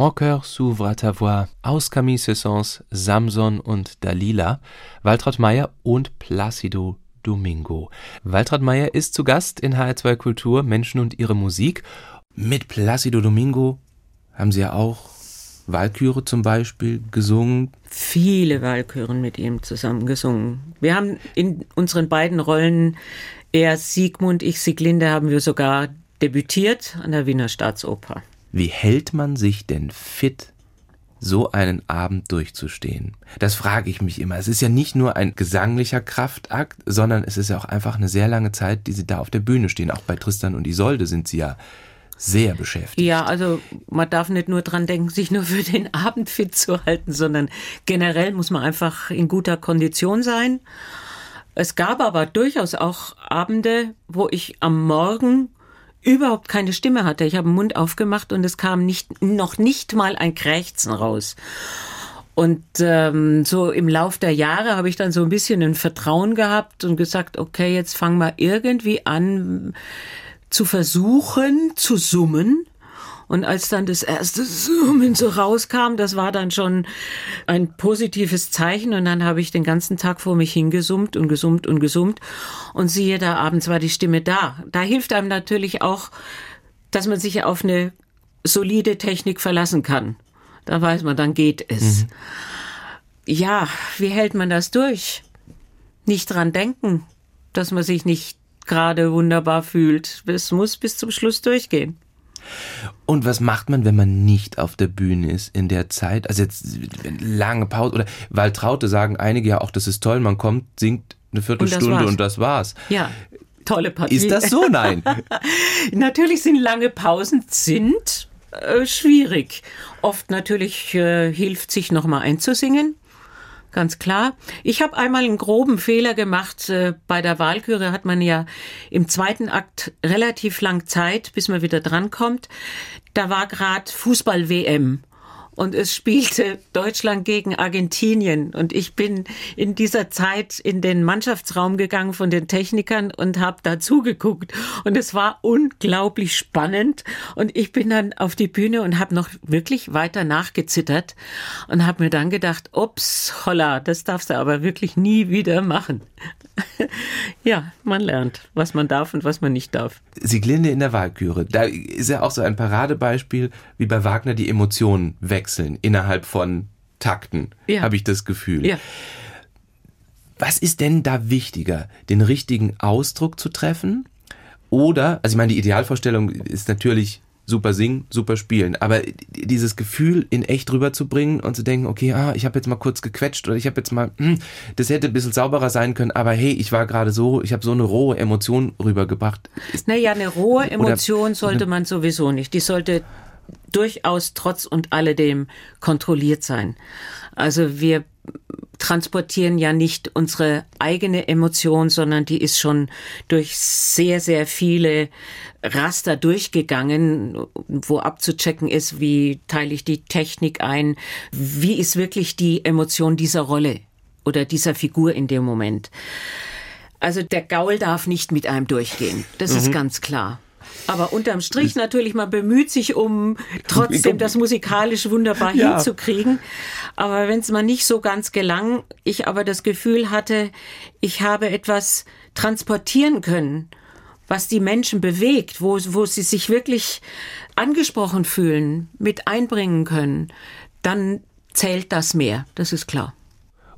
[SPEAKER 2] Mon cœur s'ouvre à ta voix aus Camille Saint-Saëns, Samson und Dalila, Waltraud Meyer und Placido Domingo. Waltraud Meyer ist zu Gast in HR2 Kultur Menschen und ihre Musik. Mit Placido Domingo haben sie ja auch Walküre zum Beispiel gesungen.
[SPEAKER 3] Viele Walküren mit ihm zusammen gesungen. Wir haben in unseren beiden Rollen, er Siegmund, ich Sieglinde, haben wir sogar debütiert an der Wiener Staatsoper.
[SPEAKER 2] Wie hält man sich denn fit, so einen Abend durchzustehen? Das frage ich mich immer. Es ist ja nicht nur ein gesanglicher Kraftakt, sondern es ist ja auch einfach eine sehr lange Zeit, die sie da auf der Bühne stehen. Auch bei Tristan und Isolde sind sie ja sehr beschäftigt.
[SPEAKER 3] Ja, also man darf nicht nur dran denken, sich nur für den Abend fit zu halten, sondern generell muss man einfach in guter Kondition sein. Es gab aber durchaus auch Abende, wo ich am Morgen überhaupt keine Stimme hatte. Ich habe den Mund aufgemacht und es kam nicht, noch nicht mal ein Krächzen raus. Und ähm, so im Lauf der Jahre habe ich dann so ein bisschen ein Vertrauen gehabt und gesagt, okay, jetzt fang mal irgendwie an zu versuchen zu summen und als dann das erste Summen so rauskam, das war dann schon ein positives Zeichen. Und dann habe ich den ganzen Tag vor mich hingesummt und gesummt und gesummt. Und siehe, da abends war die Stimme da. Da hilft einem natürlich auch, dass man sich auf eine solide Technik verlassen kann. Da weiß man, dann geht es. Mhm. Ja, wie hält man das durch? Nicht dran denken, dass man sich nicht gerade wunderbar fühlt. Es muss bis zum Schluss durchgehen.
[SPEAKER 2] Und was macht man, wenn man nicht auf der Bühne ist in der Zeit? Also jetzt lange Pause oder weil Traute sagen einige ja auch, das ist toll, man kommt, singt eine Viertelstunde und das, und das war's.
[SPEAKER 3] Ja. Tolle Partie.
[SPEAKER 2] Ist das so? Nein.
[SPEAKER 3] natürlich sind lange Pausen sind äh, schwierig. Oft natürlich äh, hilft sich noch mal einzusingen ganz klar. Ich habe einmal einen groben Fehler gemacht. Äh, bei der Wahlküre hat man ja im zweiten Akt relativ lang Zeit, bis man wieder drankommt. Da war gerade Fußball-WM und es spielte Deutschland gegen Argentinien. Und ich bin in dieser Zeit in den Mannschaftsraum gegangen von den Technikern und habe da zugeguckt. Und es war unglaublich spannend. Und ich bin dann auf die Bühne und habe noch wirklich weiter nachgezittert und habe mir dann gedacht, ups, holla, das darfst du aber wirklich nie wieder machen. ja, man lernt, was man darf und was man nicht darf.
[SPEAKER 2] Sieglinde in der Wahlküre, da ist ja auch so ein Paradebeispiel, wie bei Wagner die Emotionen wechseln innerhalb von Takten, ja. habe ich das Gefühl. Ja. Was ist denn da wichtiger, den richtigen Ausdruck zu treffen? Oder, also ich meine, die Idealvorstellung ist natürlich super singen, super spielen. Aber dieses Gefühl in echt rüberzubringen und zu denken, okay, ah, ich habe jetzt mal kurz gequetscht oder ich habe jetzt mal, hm, das hätte ein bisschen sauberer sein können, aber hey, ich war gerade so, ich habe so eine rohe Emotion rübergebracht.
[SPEAKER 3] Naja, eine rohe Emotion oder, sollte man sowieso nicht. Die sollte durchaus trotz und alledem kontrolliert sein. Also wir transportieren ja nicht unsere eigene Emotion, sondern die ist schon durch sehr, sehr viele Raster durchgegangen, wo abzuchecken ist, wie teile ich die Technik ein, wie ist wirklich die Emotion dieser Rolle oder dieser Figur in dem Moment. Also der Gaul darf nicht mit einem durchgehen, das mhm. ist ganz klar. Aber unterm Strich natürlich, man bemüht sich, um trotzdem das musikalisch wunderbar ja. hinzukriegen. Aber wenn es mal nicht so ganz gelang, ich aber das Gefühl hatte, ich habe etwas transportieren können, was die Menschen bewegt, wo, wo sie sich wirklich angesprochen fühlen, mit einbringen können, dann zählt das mehr, das ist klar.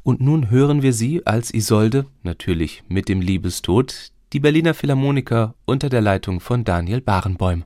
[SPEAKER 2] Und nun hören wir sie als Isolde, natürlich mit dem Liebestod, die Berliner Philharmoniker unter der Leitung von Daniel Barenboim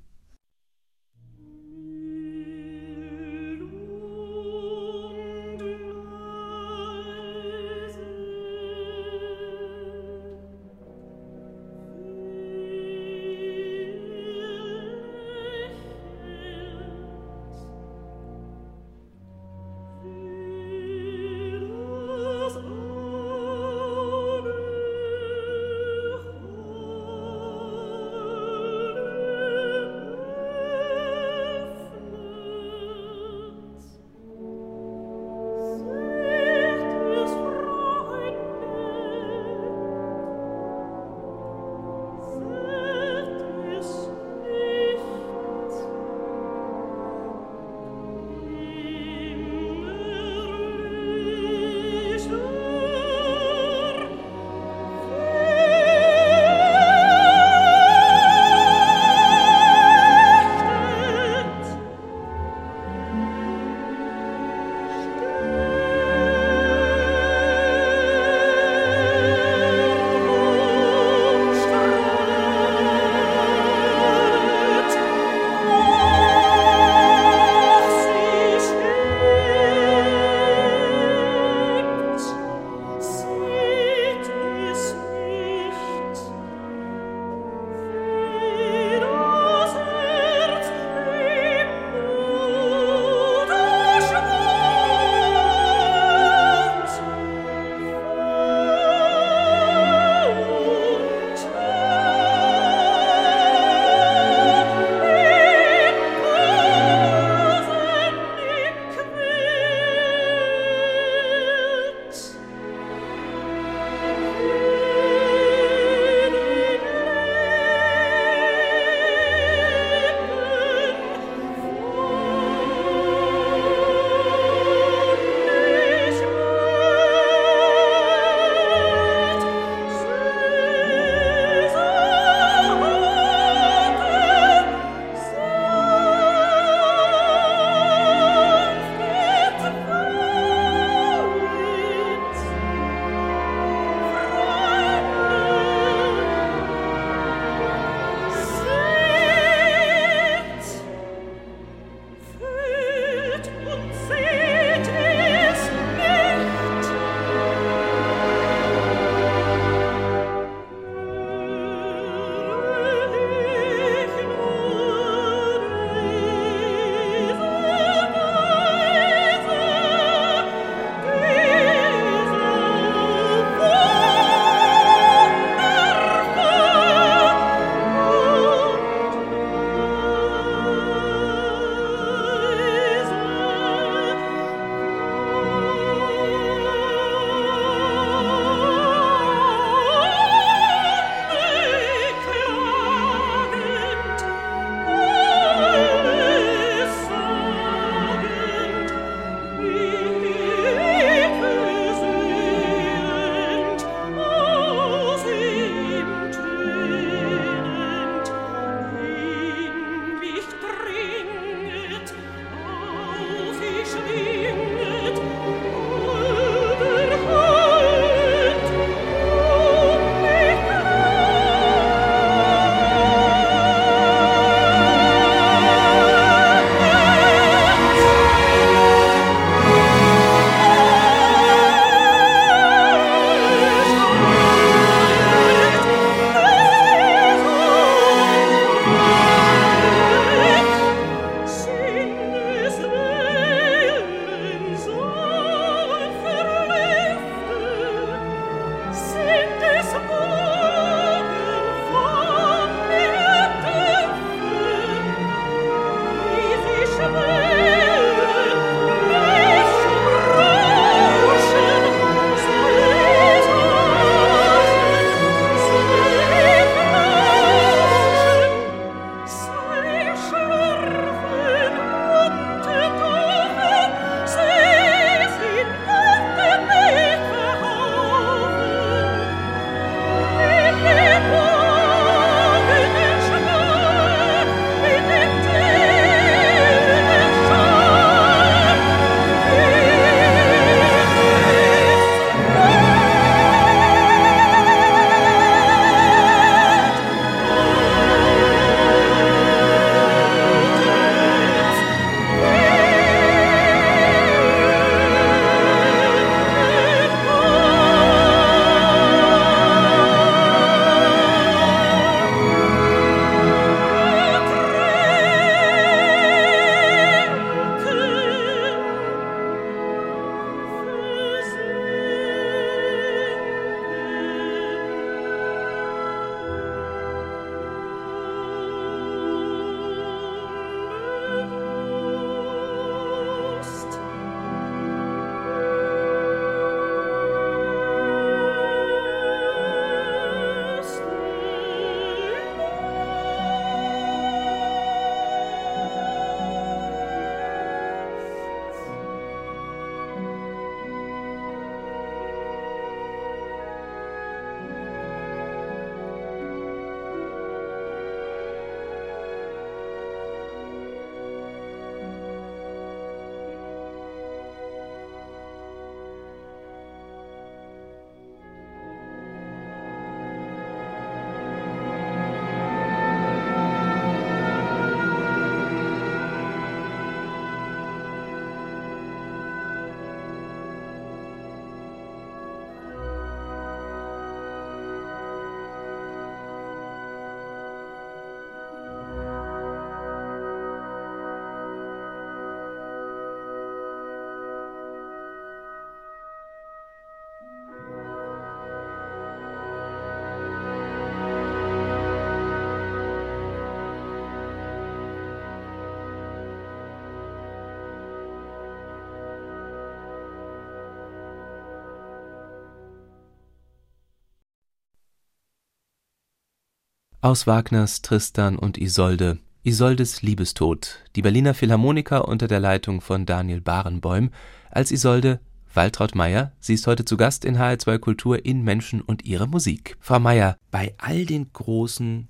[SPEAKER 2] Aus Wagners Tristan und Isolde. Isoldes Liebestod. Die Berliner Philharmoniker unter der Leitung von Daniel Barenboim. Als Isolde Waltraud Meyer. Sie ist heute zu Gast in HR2 Kultur in Menschen und ihre Musik. Frau Meyer, bei all den großen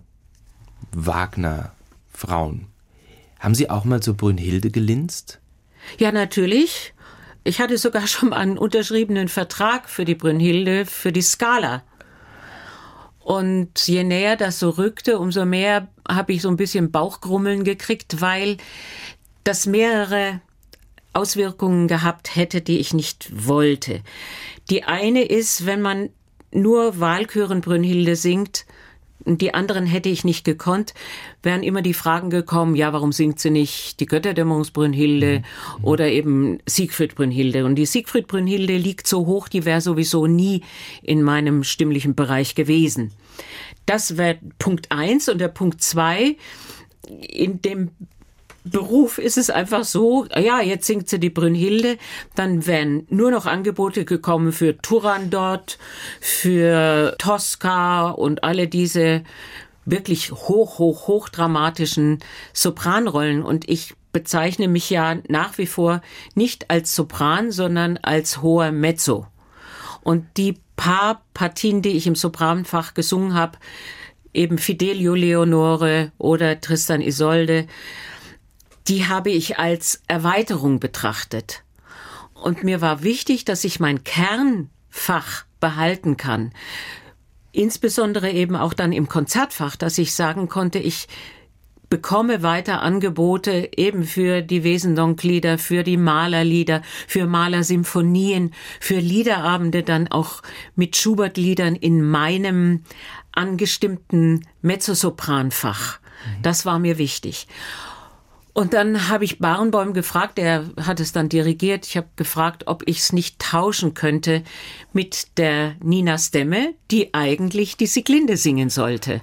[SPEAKER 2] Wagner-Frauen, haben Sie auch mal so Brünnhilde gelinst?
[SPEAKER 3] Ja, natürlich. Ich hatte sogar schon einen unterschriebenen Vertrag für die Brünnhilde, für die Skala. Und je näher das so rückte, umso mehr habe ich so ein bisschen Bauchgrummeln gekriegt, weil das mehrere Auswirkungen gehabt hätte, die ich nicht wollte. Die eine ist, wenn man nur Walküren Brünnhilde singt, die anderen hätte ich nicht gekonnt, wären immer die Fragen gekommen, ja, warum singt sie nicht die Götterdämmerungsbrünnhilde mhm. oder eben Siegfried Brünnhilde? Und die Siegfried Brünnhilde liegt so hoch, die wäre sowieso nie in meinem stimmlichen Bereich gewesen. Das wäre Punkt eins und der Punkt zwei, in dem Beruf ist es einfach so, ja, jetzt singt sie die Brünnhilde, dann wären nur noch Angebote gekommen für Turandot, für Tosca und alle diese wirklich hoch, hoch, hoch dramatischen Sopranrollen. Und ich bezeichne mich ja nach wie vor nicht als Sopran, sondern als hoher Mezzo. Und die paar Partien, die ich im Sopranfach gesungen habe, eben Fidelio Leonore oder Tristan Isolde, die habe ich als Erweiterung betrachtet. Und mir war wichtig, dass ich mein Kernfach behalten kann. Insbesondere eben auch dann im Konzertfach, dass ich sagen konnte, ich bekomme weiter Angebote eben für die Wesendonck-Lieder, für die Malerlieder, für Malersymphonien, für Liederabende dann auch mit Schubert-Liedern in meinem angestimmten Mezzosopranfach. Das war mir wichtig. Und dann habe ich Barenboim gefragt, er hat es dann dirigiert. Ich habe gefragt, ob ich es nicht tauschen könnte mit der Nina Stemme, die eigentlich die Sieglinde singen sollte.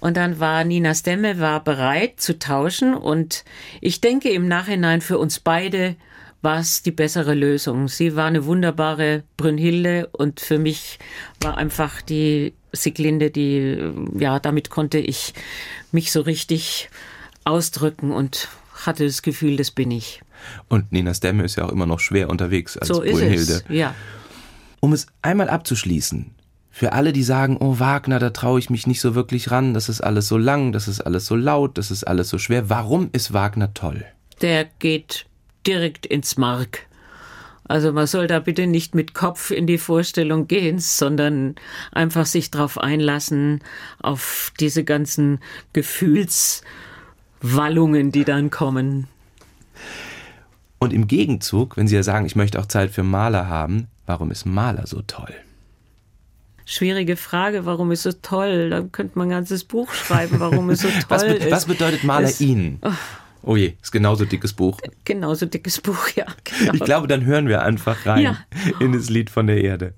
[SPEAKER 3] Und dann war Nina Stemme war bereit zu tauschen und ich denke im Nachhinein für uns beide war es die bessere Lösung. Sie war eine wunderbare Brünnhilde und für mich war einfach die Sieglinde, die, ja, damit konnte ich mich so richtig ausdrücken und hatte das Gefühl, das bin ich.
[SPEAKER 2] Und Nina Stemme ist ja auch immer noch schwer unterwegs als so Brünnhilde. Ist es,
[SPEAKER 3] ja.
[SPEAKER 2] Um es einmal abzuschließen, für alle, die sagen, oh Wagner, da traue ich mich nicht so wirklich ran, das ist alles so lang, das ist alles so laut, das ist alles so schwer. Warum ist Wagner toll?
[SPEAKER 3] Der geht direkt ins Mark. Also man soll da bitte nicht mit Kopf in die Vorstellung gehen, sondern einfach sich darauf einlassen, auf diese ganzen Gefühls- Wallungen, die dann kommen.
[SPEAKER 2] Und im Gegenzug, wenn Sie ja sagen, ich möchte auch Zeit für Maler haben, warum ist Maler so toll?
[SPEAKER 3] Schwierige Frage, warum ist so toll? Da könnte man ein ganzes Buch schreiben, warum es so toll
[SPEAKER 2] was,
[SPEAKER 3] ist.
[SPEAKER 2] Was bedeutet Maler es, Ihnen? Oh. oh je, ist genauso dickes Buch.
[SPEAKER 3] Genauso dickes Buch, ja. Genau.
[SPEAKER 2] Ich glaube, dann hören wir einfach rein ja. in das Lied von der Erde.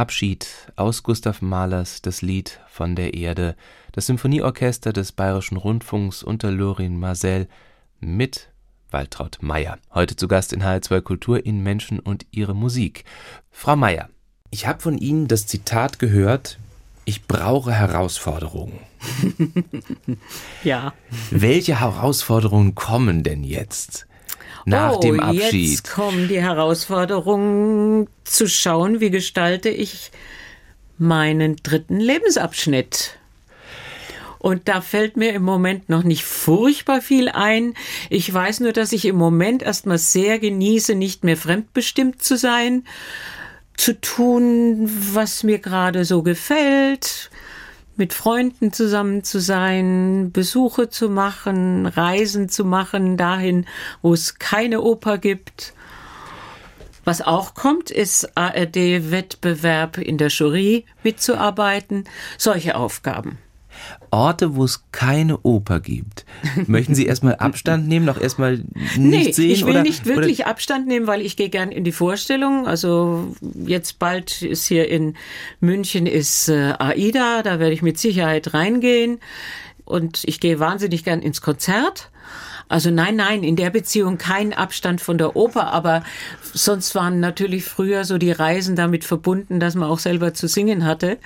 [SPEAKER 2] Abschied aus Gustav Mahlers Das Lied von der Erde, das Symphonieorchester des Bayerischen Rundfunks unter Lorin Marcel mit Waltraud Meyer. Heute zu Gast in HR2 Kultur in Menschen und ihre Musik. Frau Meyer, ich habe von Ihnen das Zitat gehört, ich brauche Herausforderungen.
[SPEAKER 3] ja.
[SPEAKER 2] Welche Herausforderungen kommen denn jetzt? Nach
[SPEAKER 3] oh,
[SPEAKER 2] dem Abschied.
[SPEAKER 3] Jetzt kommen die Herausforderungen zu schauen, wie gestalte ich meinen dritten Lebensabschnitt. Und da fällt mir im Moment noch nicht furchtbar viel ein. Ich weiß nur, dass ich im Moment erstmal sehr genieße, nicht mehr fremdbestimmt zu sein. zu tun, was mir gerade so gefällt, mit Freunden zusammen zu sein, Besuche zu machen, Reisen zu machen dahin, wo es keine Oper gibt. Was auch kommt, ist ARD-Wettbewerb in der Jury mitzuarbeiten, solche Aufgaben.
[SPEAKER 2] Orte, wo es keine Oper gibt. Möchten Sie erstmal Abstand nehmen, noch erstmal nicht
[SPEAKER 3] nee,
[SPEAKER 2] sehen?
[SPEAKER 3] Ich will
[SPEAKER 2] oder,
[SPEAKER 3] nicht wirklich
[SPEAKER 2] oder?
[SPEAKER 3] Abstand nehmen, weil ich gehe gern in die Vorstellung. Also jetzt bald ist hier in München ist äh, AIDA, da werde ich mit Sicherheit reingehen. Und ich gehe wahnsinnig gern ins Konzert. Also nein, nein, in der Beziehung kein Abstand von der Oper, aber sonst waren natürlich früher so die Reisen damit verbunden, dass man auch selber zu singen hatte.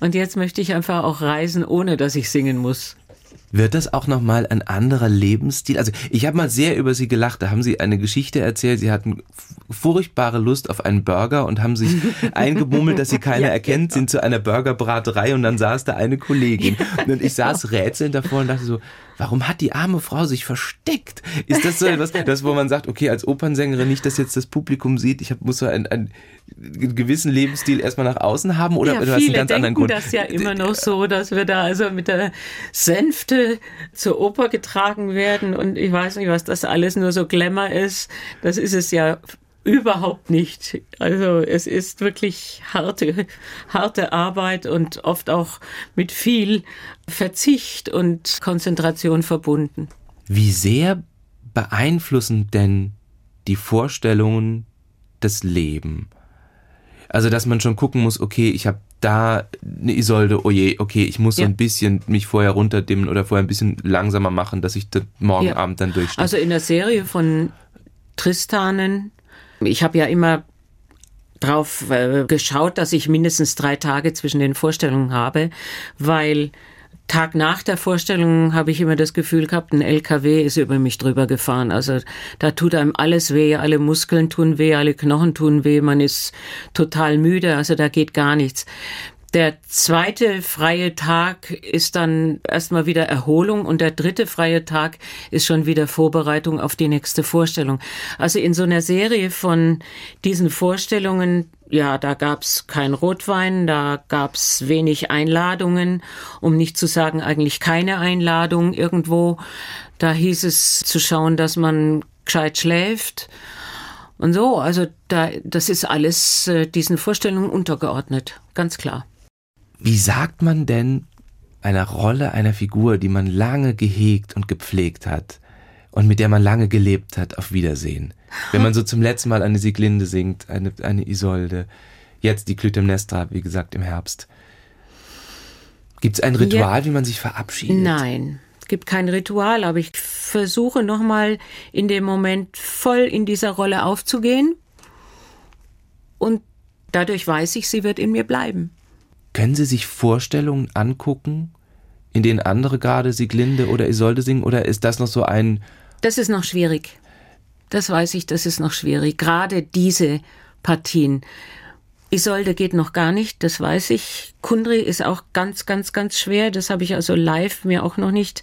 [SPEAKER 3] Und jetzt möchte ich einfach auch reisen, ohne dass ich singen muss.
[SPEAKER 2] Wird das auch nochmal ein anderer Lebensstil? Also ich habe mal sehr über Sie gelacht. Da haben Sie eine Geschichte erzählt. Sie hatten furchtbare Lust auf einen Burger und haben sich eingemummelt, dass Sie keiner
[SPEAKER 3] Ja,
[SPEAKER 2] erkennt,
[SPEAKER 3] genau.
[SPEAKER 2] sind zu einer Burgerbraterei und dann saß da eine Kollegin. Und ich saß rätselnd davor und dachte so, warum hat die arme Frau sich versteckt? Ist das so etwas, das, wo man sagt, okay, als Opernsängerin nicht, dass jetzt das Publikum sieht, ich hab, muss so einen, einen gewissen Lebensstil erstmal nach außen haben oder
[SPEAKER 3] ja,
[SPEAKER 2] du hast einen ganz anderen Grund?
[SPEAKER 3] das ja immer noch so, dass wir da also mit der Sänfte zur Oper getragen werden und ich weiß nicht, was das alles nur so Glamour ist. Das ist es ja überhaupt nicht. Also es ist wirklich harte, harte Arbeit und oft auch mit viel Verzicht und Konzentration verbunden.
[SPEAKER 2] Wie sehr beeinflussen denn die Vorstellungen das Leben? Also, dass man schon gucken muss, okay, ich habe da eine Isolde, oh je, okay, ich muss so
[SPEAKER 3] Ja.
[SPEAKER 2] ein bisschen mich vorher runterdimmen oder vorher ein bisschen langsamer machen, dass ich das morgen
[SPEAKER 3] Ja.
[SPEAKER 2] Abend dann durchstehe.
[SPEAKER 3] Also in der Serie von Tristanen, ich habe ja immer drauf äh, geschaut, dass ich mindestens drei Tage zwischen den Vorstellungen habe, weil Tag nach der Vorstellung habe ich immer das Gefühl gehabt, ein LKW ist über mich drüber gefahren. Also da tut einem alles weh, alle Muskeln tun weh, alle Knochen tun weh, man ist total müde, also da geht gar nichts. Der zweite freie Tag ist dann erstmal wieder Erholung und der dritte freie Tag ist schon wieder Vorbereitung auf die nächste Vorstellung. Also in so einer Serie von diesen Vorstellungen, ja, da gab's kein Rotwein, da gab's wenig Einladungen, um nicht zu sagen eigentlich keine Einladung irgendwo. Da hieß es zu schauen, dass man gescheit schläft. Und so, also da, das ist alles äh, diesen Vorstellungen untergeordnet, ganz klar.
[SPEAKER 2] Wie sagt man denn einer Rolle, einer Figur, die man lange gehegt und gepflegt hat und mit der man lange gelebt hat, auf Wiedersehen? Wenn man so zum letzten Mal eine Sieglinde singt, eine, eine Isolde, jetzt die Clytemnestra, wie gesagt, im Herbst. Gibt es ein Ritual, wie man sich verabschiedet?
[SPEAKER 3] Nein, es gibt kein Ritual, aber ich versuche nochmal in dem Moment voll in dieser Rolle aufzugehen. Und dadurch weiß ich, sie wird in mir bleiben.
[SPEAKER 2] Können Sie sich Vorstellungen angucken, in denen andere gerade Sieglinde oder Isolde singen? Oder ist das noch so ein,
[SPEAKER 3] Das ist noch schwierig. Das weiß ich, das ist noch schwierig. Gerade diese Partien. Isolde geht noch gar nicht, das weiß ich. Kundri ist auch ganz, ganz, ganz schwer. Das habe ich also live mir auch noch nicht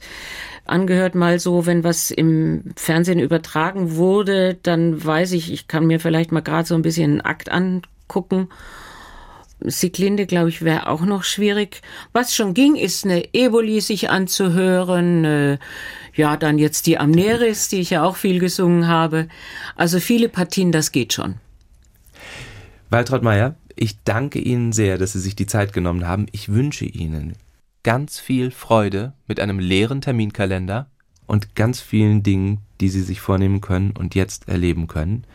[SPEAKER 3] angehört. Mal so, wenn was im Fernsehen übertragen wurde, dann weiß ich, ich kann mir vielleicht mal gerade so ein bisschen einen Akt angucken. Sieglinde, glaube ich, wäre auch noch schwierig. Was schon ging, ist eine Eboli sich anzuhören. Äh, ja, dann jetzt die Amneris, die ich ja auch viel gesungen habe. Also viele Partien, das geht schon.
[SPEAKER 2] Waltraud Meier, ich danke Ihnen sehr, dass Sie sich die Zeit genommen haben. Ich wünsche Ihnen ganz viel Freude mit einem leeren Terminkalender und ganz vielen Dingen, die Sie sich vornehmen können und jetzt erleben können.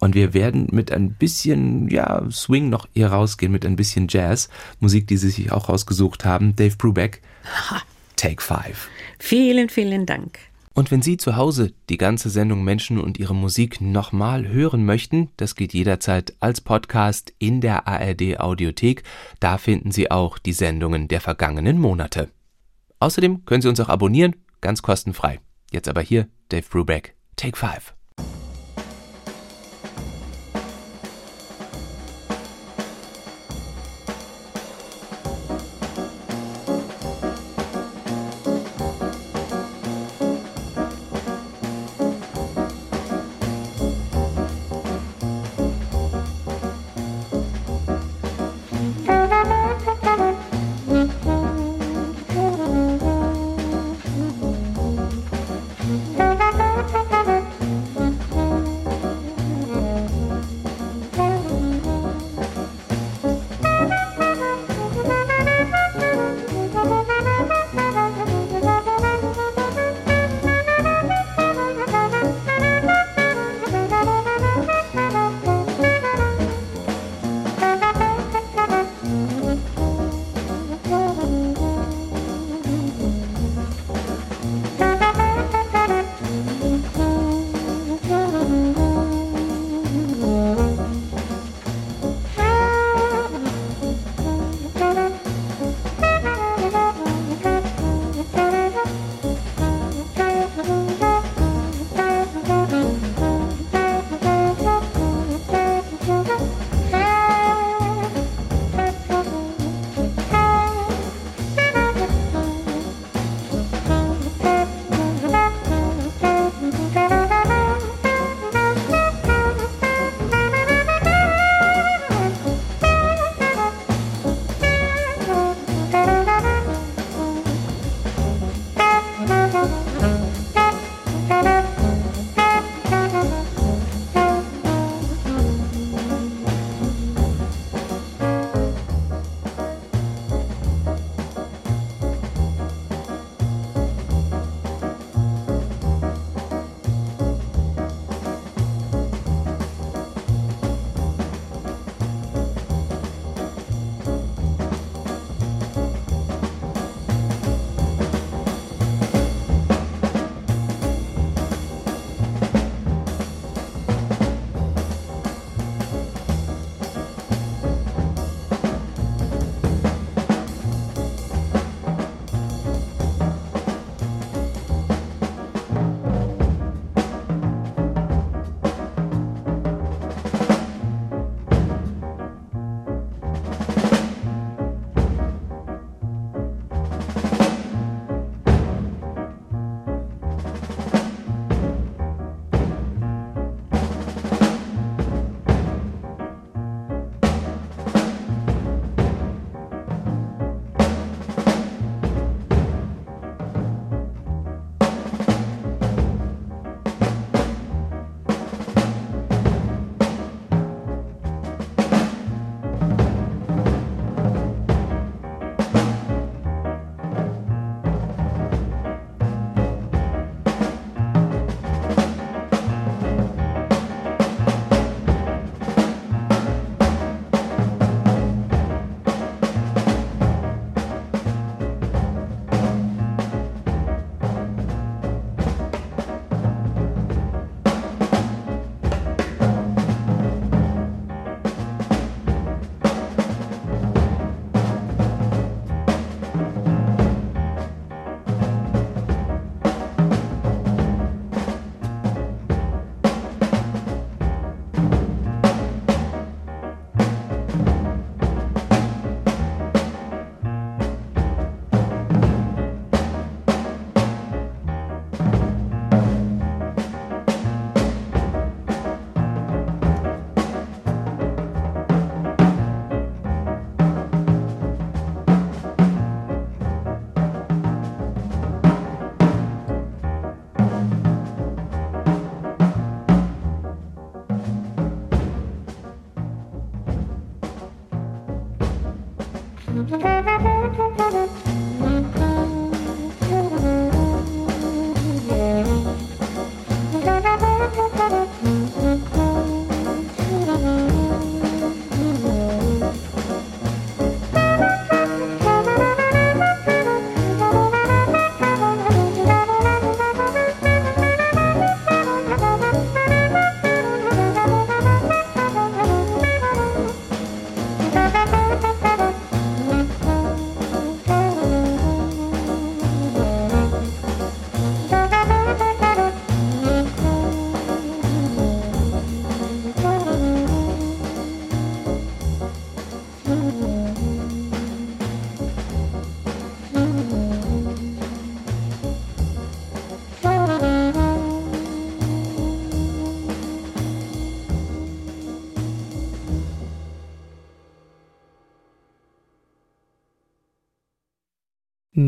[SPEAKER 2] Und wir werden mit ein bisschen, ja, Swing noch hier rausgehen, mit ein bisschen Jazz. Musik, die Sie sich auch rausgesucht haben. Dave Brubeck, Take Five.
[SPEAKER 3] Vielen, vielen Dank.
[SPEAKER 2] Und wenn Sie zu Hause die ganze Sendung Menschen und ihre Musik nochmal hören möchten, das geht jederzeit als Podcast in der ARD Audiothek. Da finden Sie auch die Sendungen der vergangenen Monate. Außerdem können Sie uns auch abonnieren, ganz kostenfrei. Jetzt aber hier Dave Brubeck, Take Five.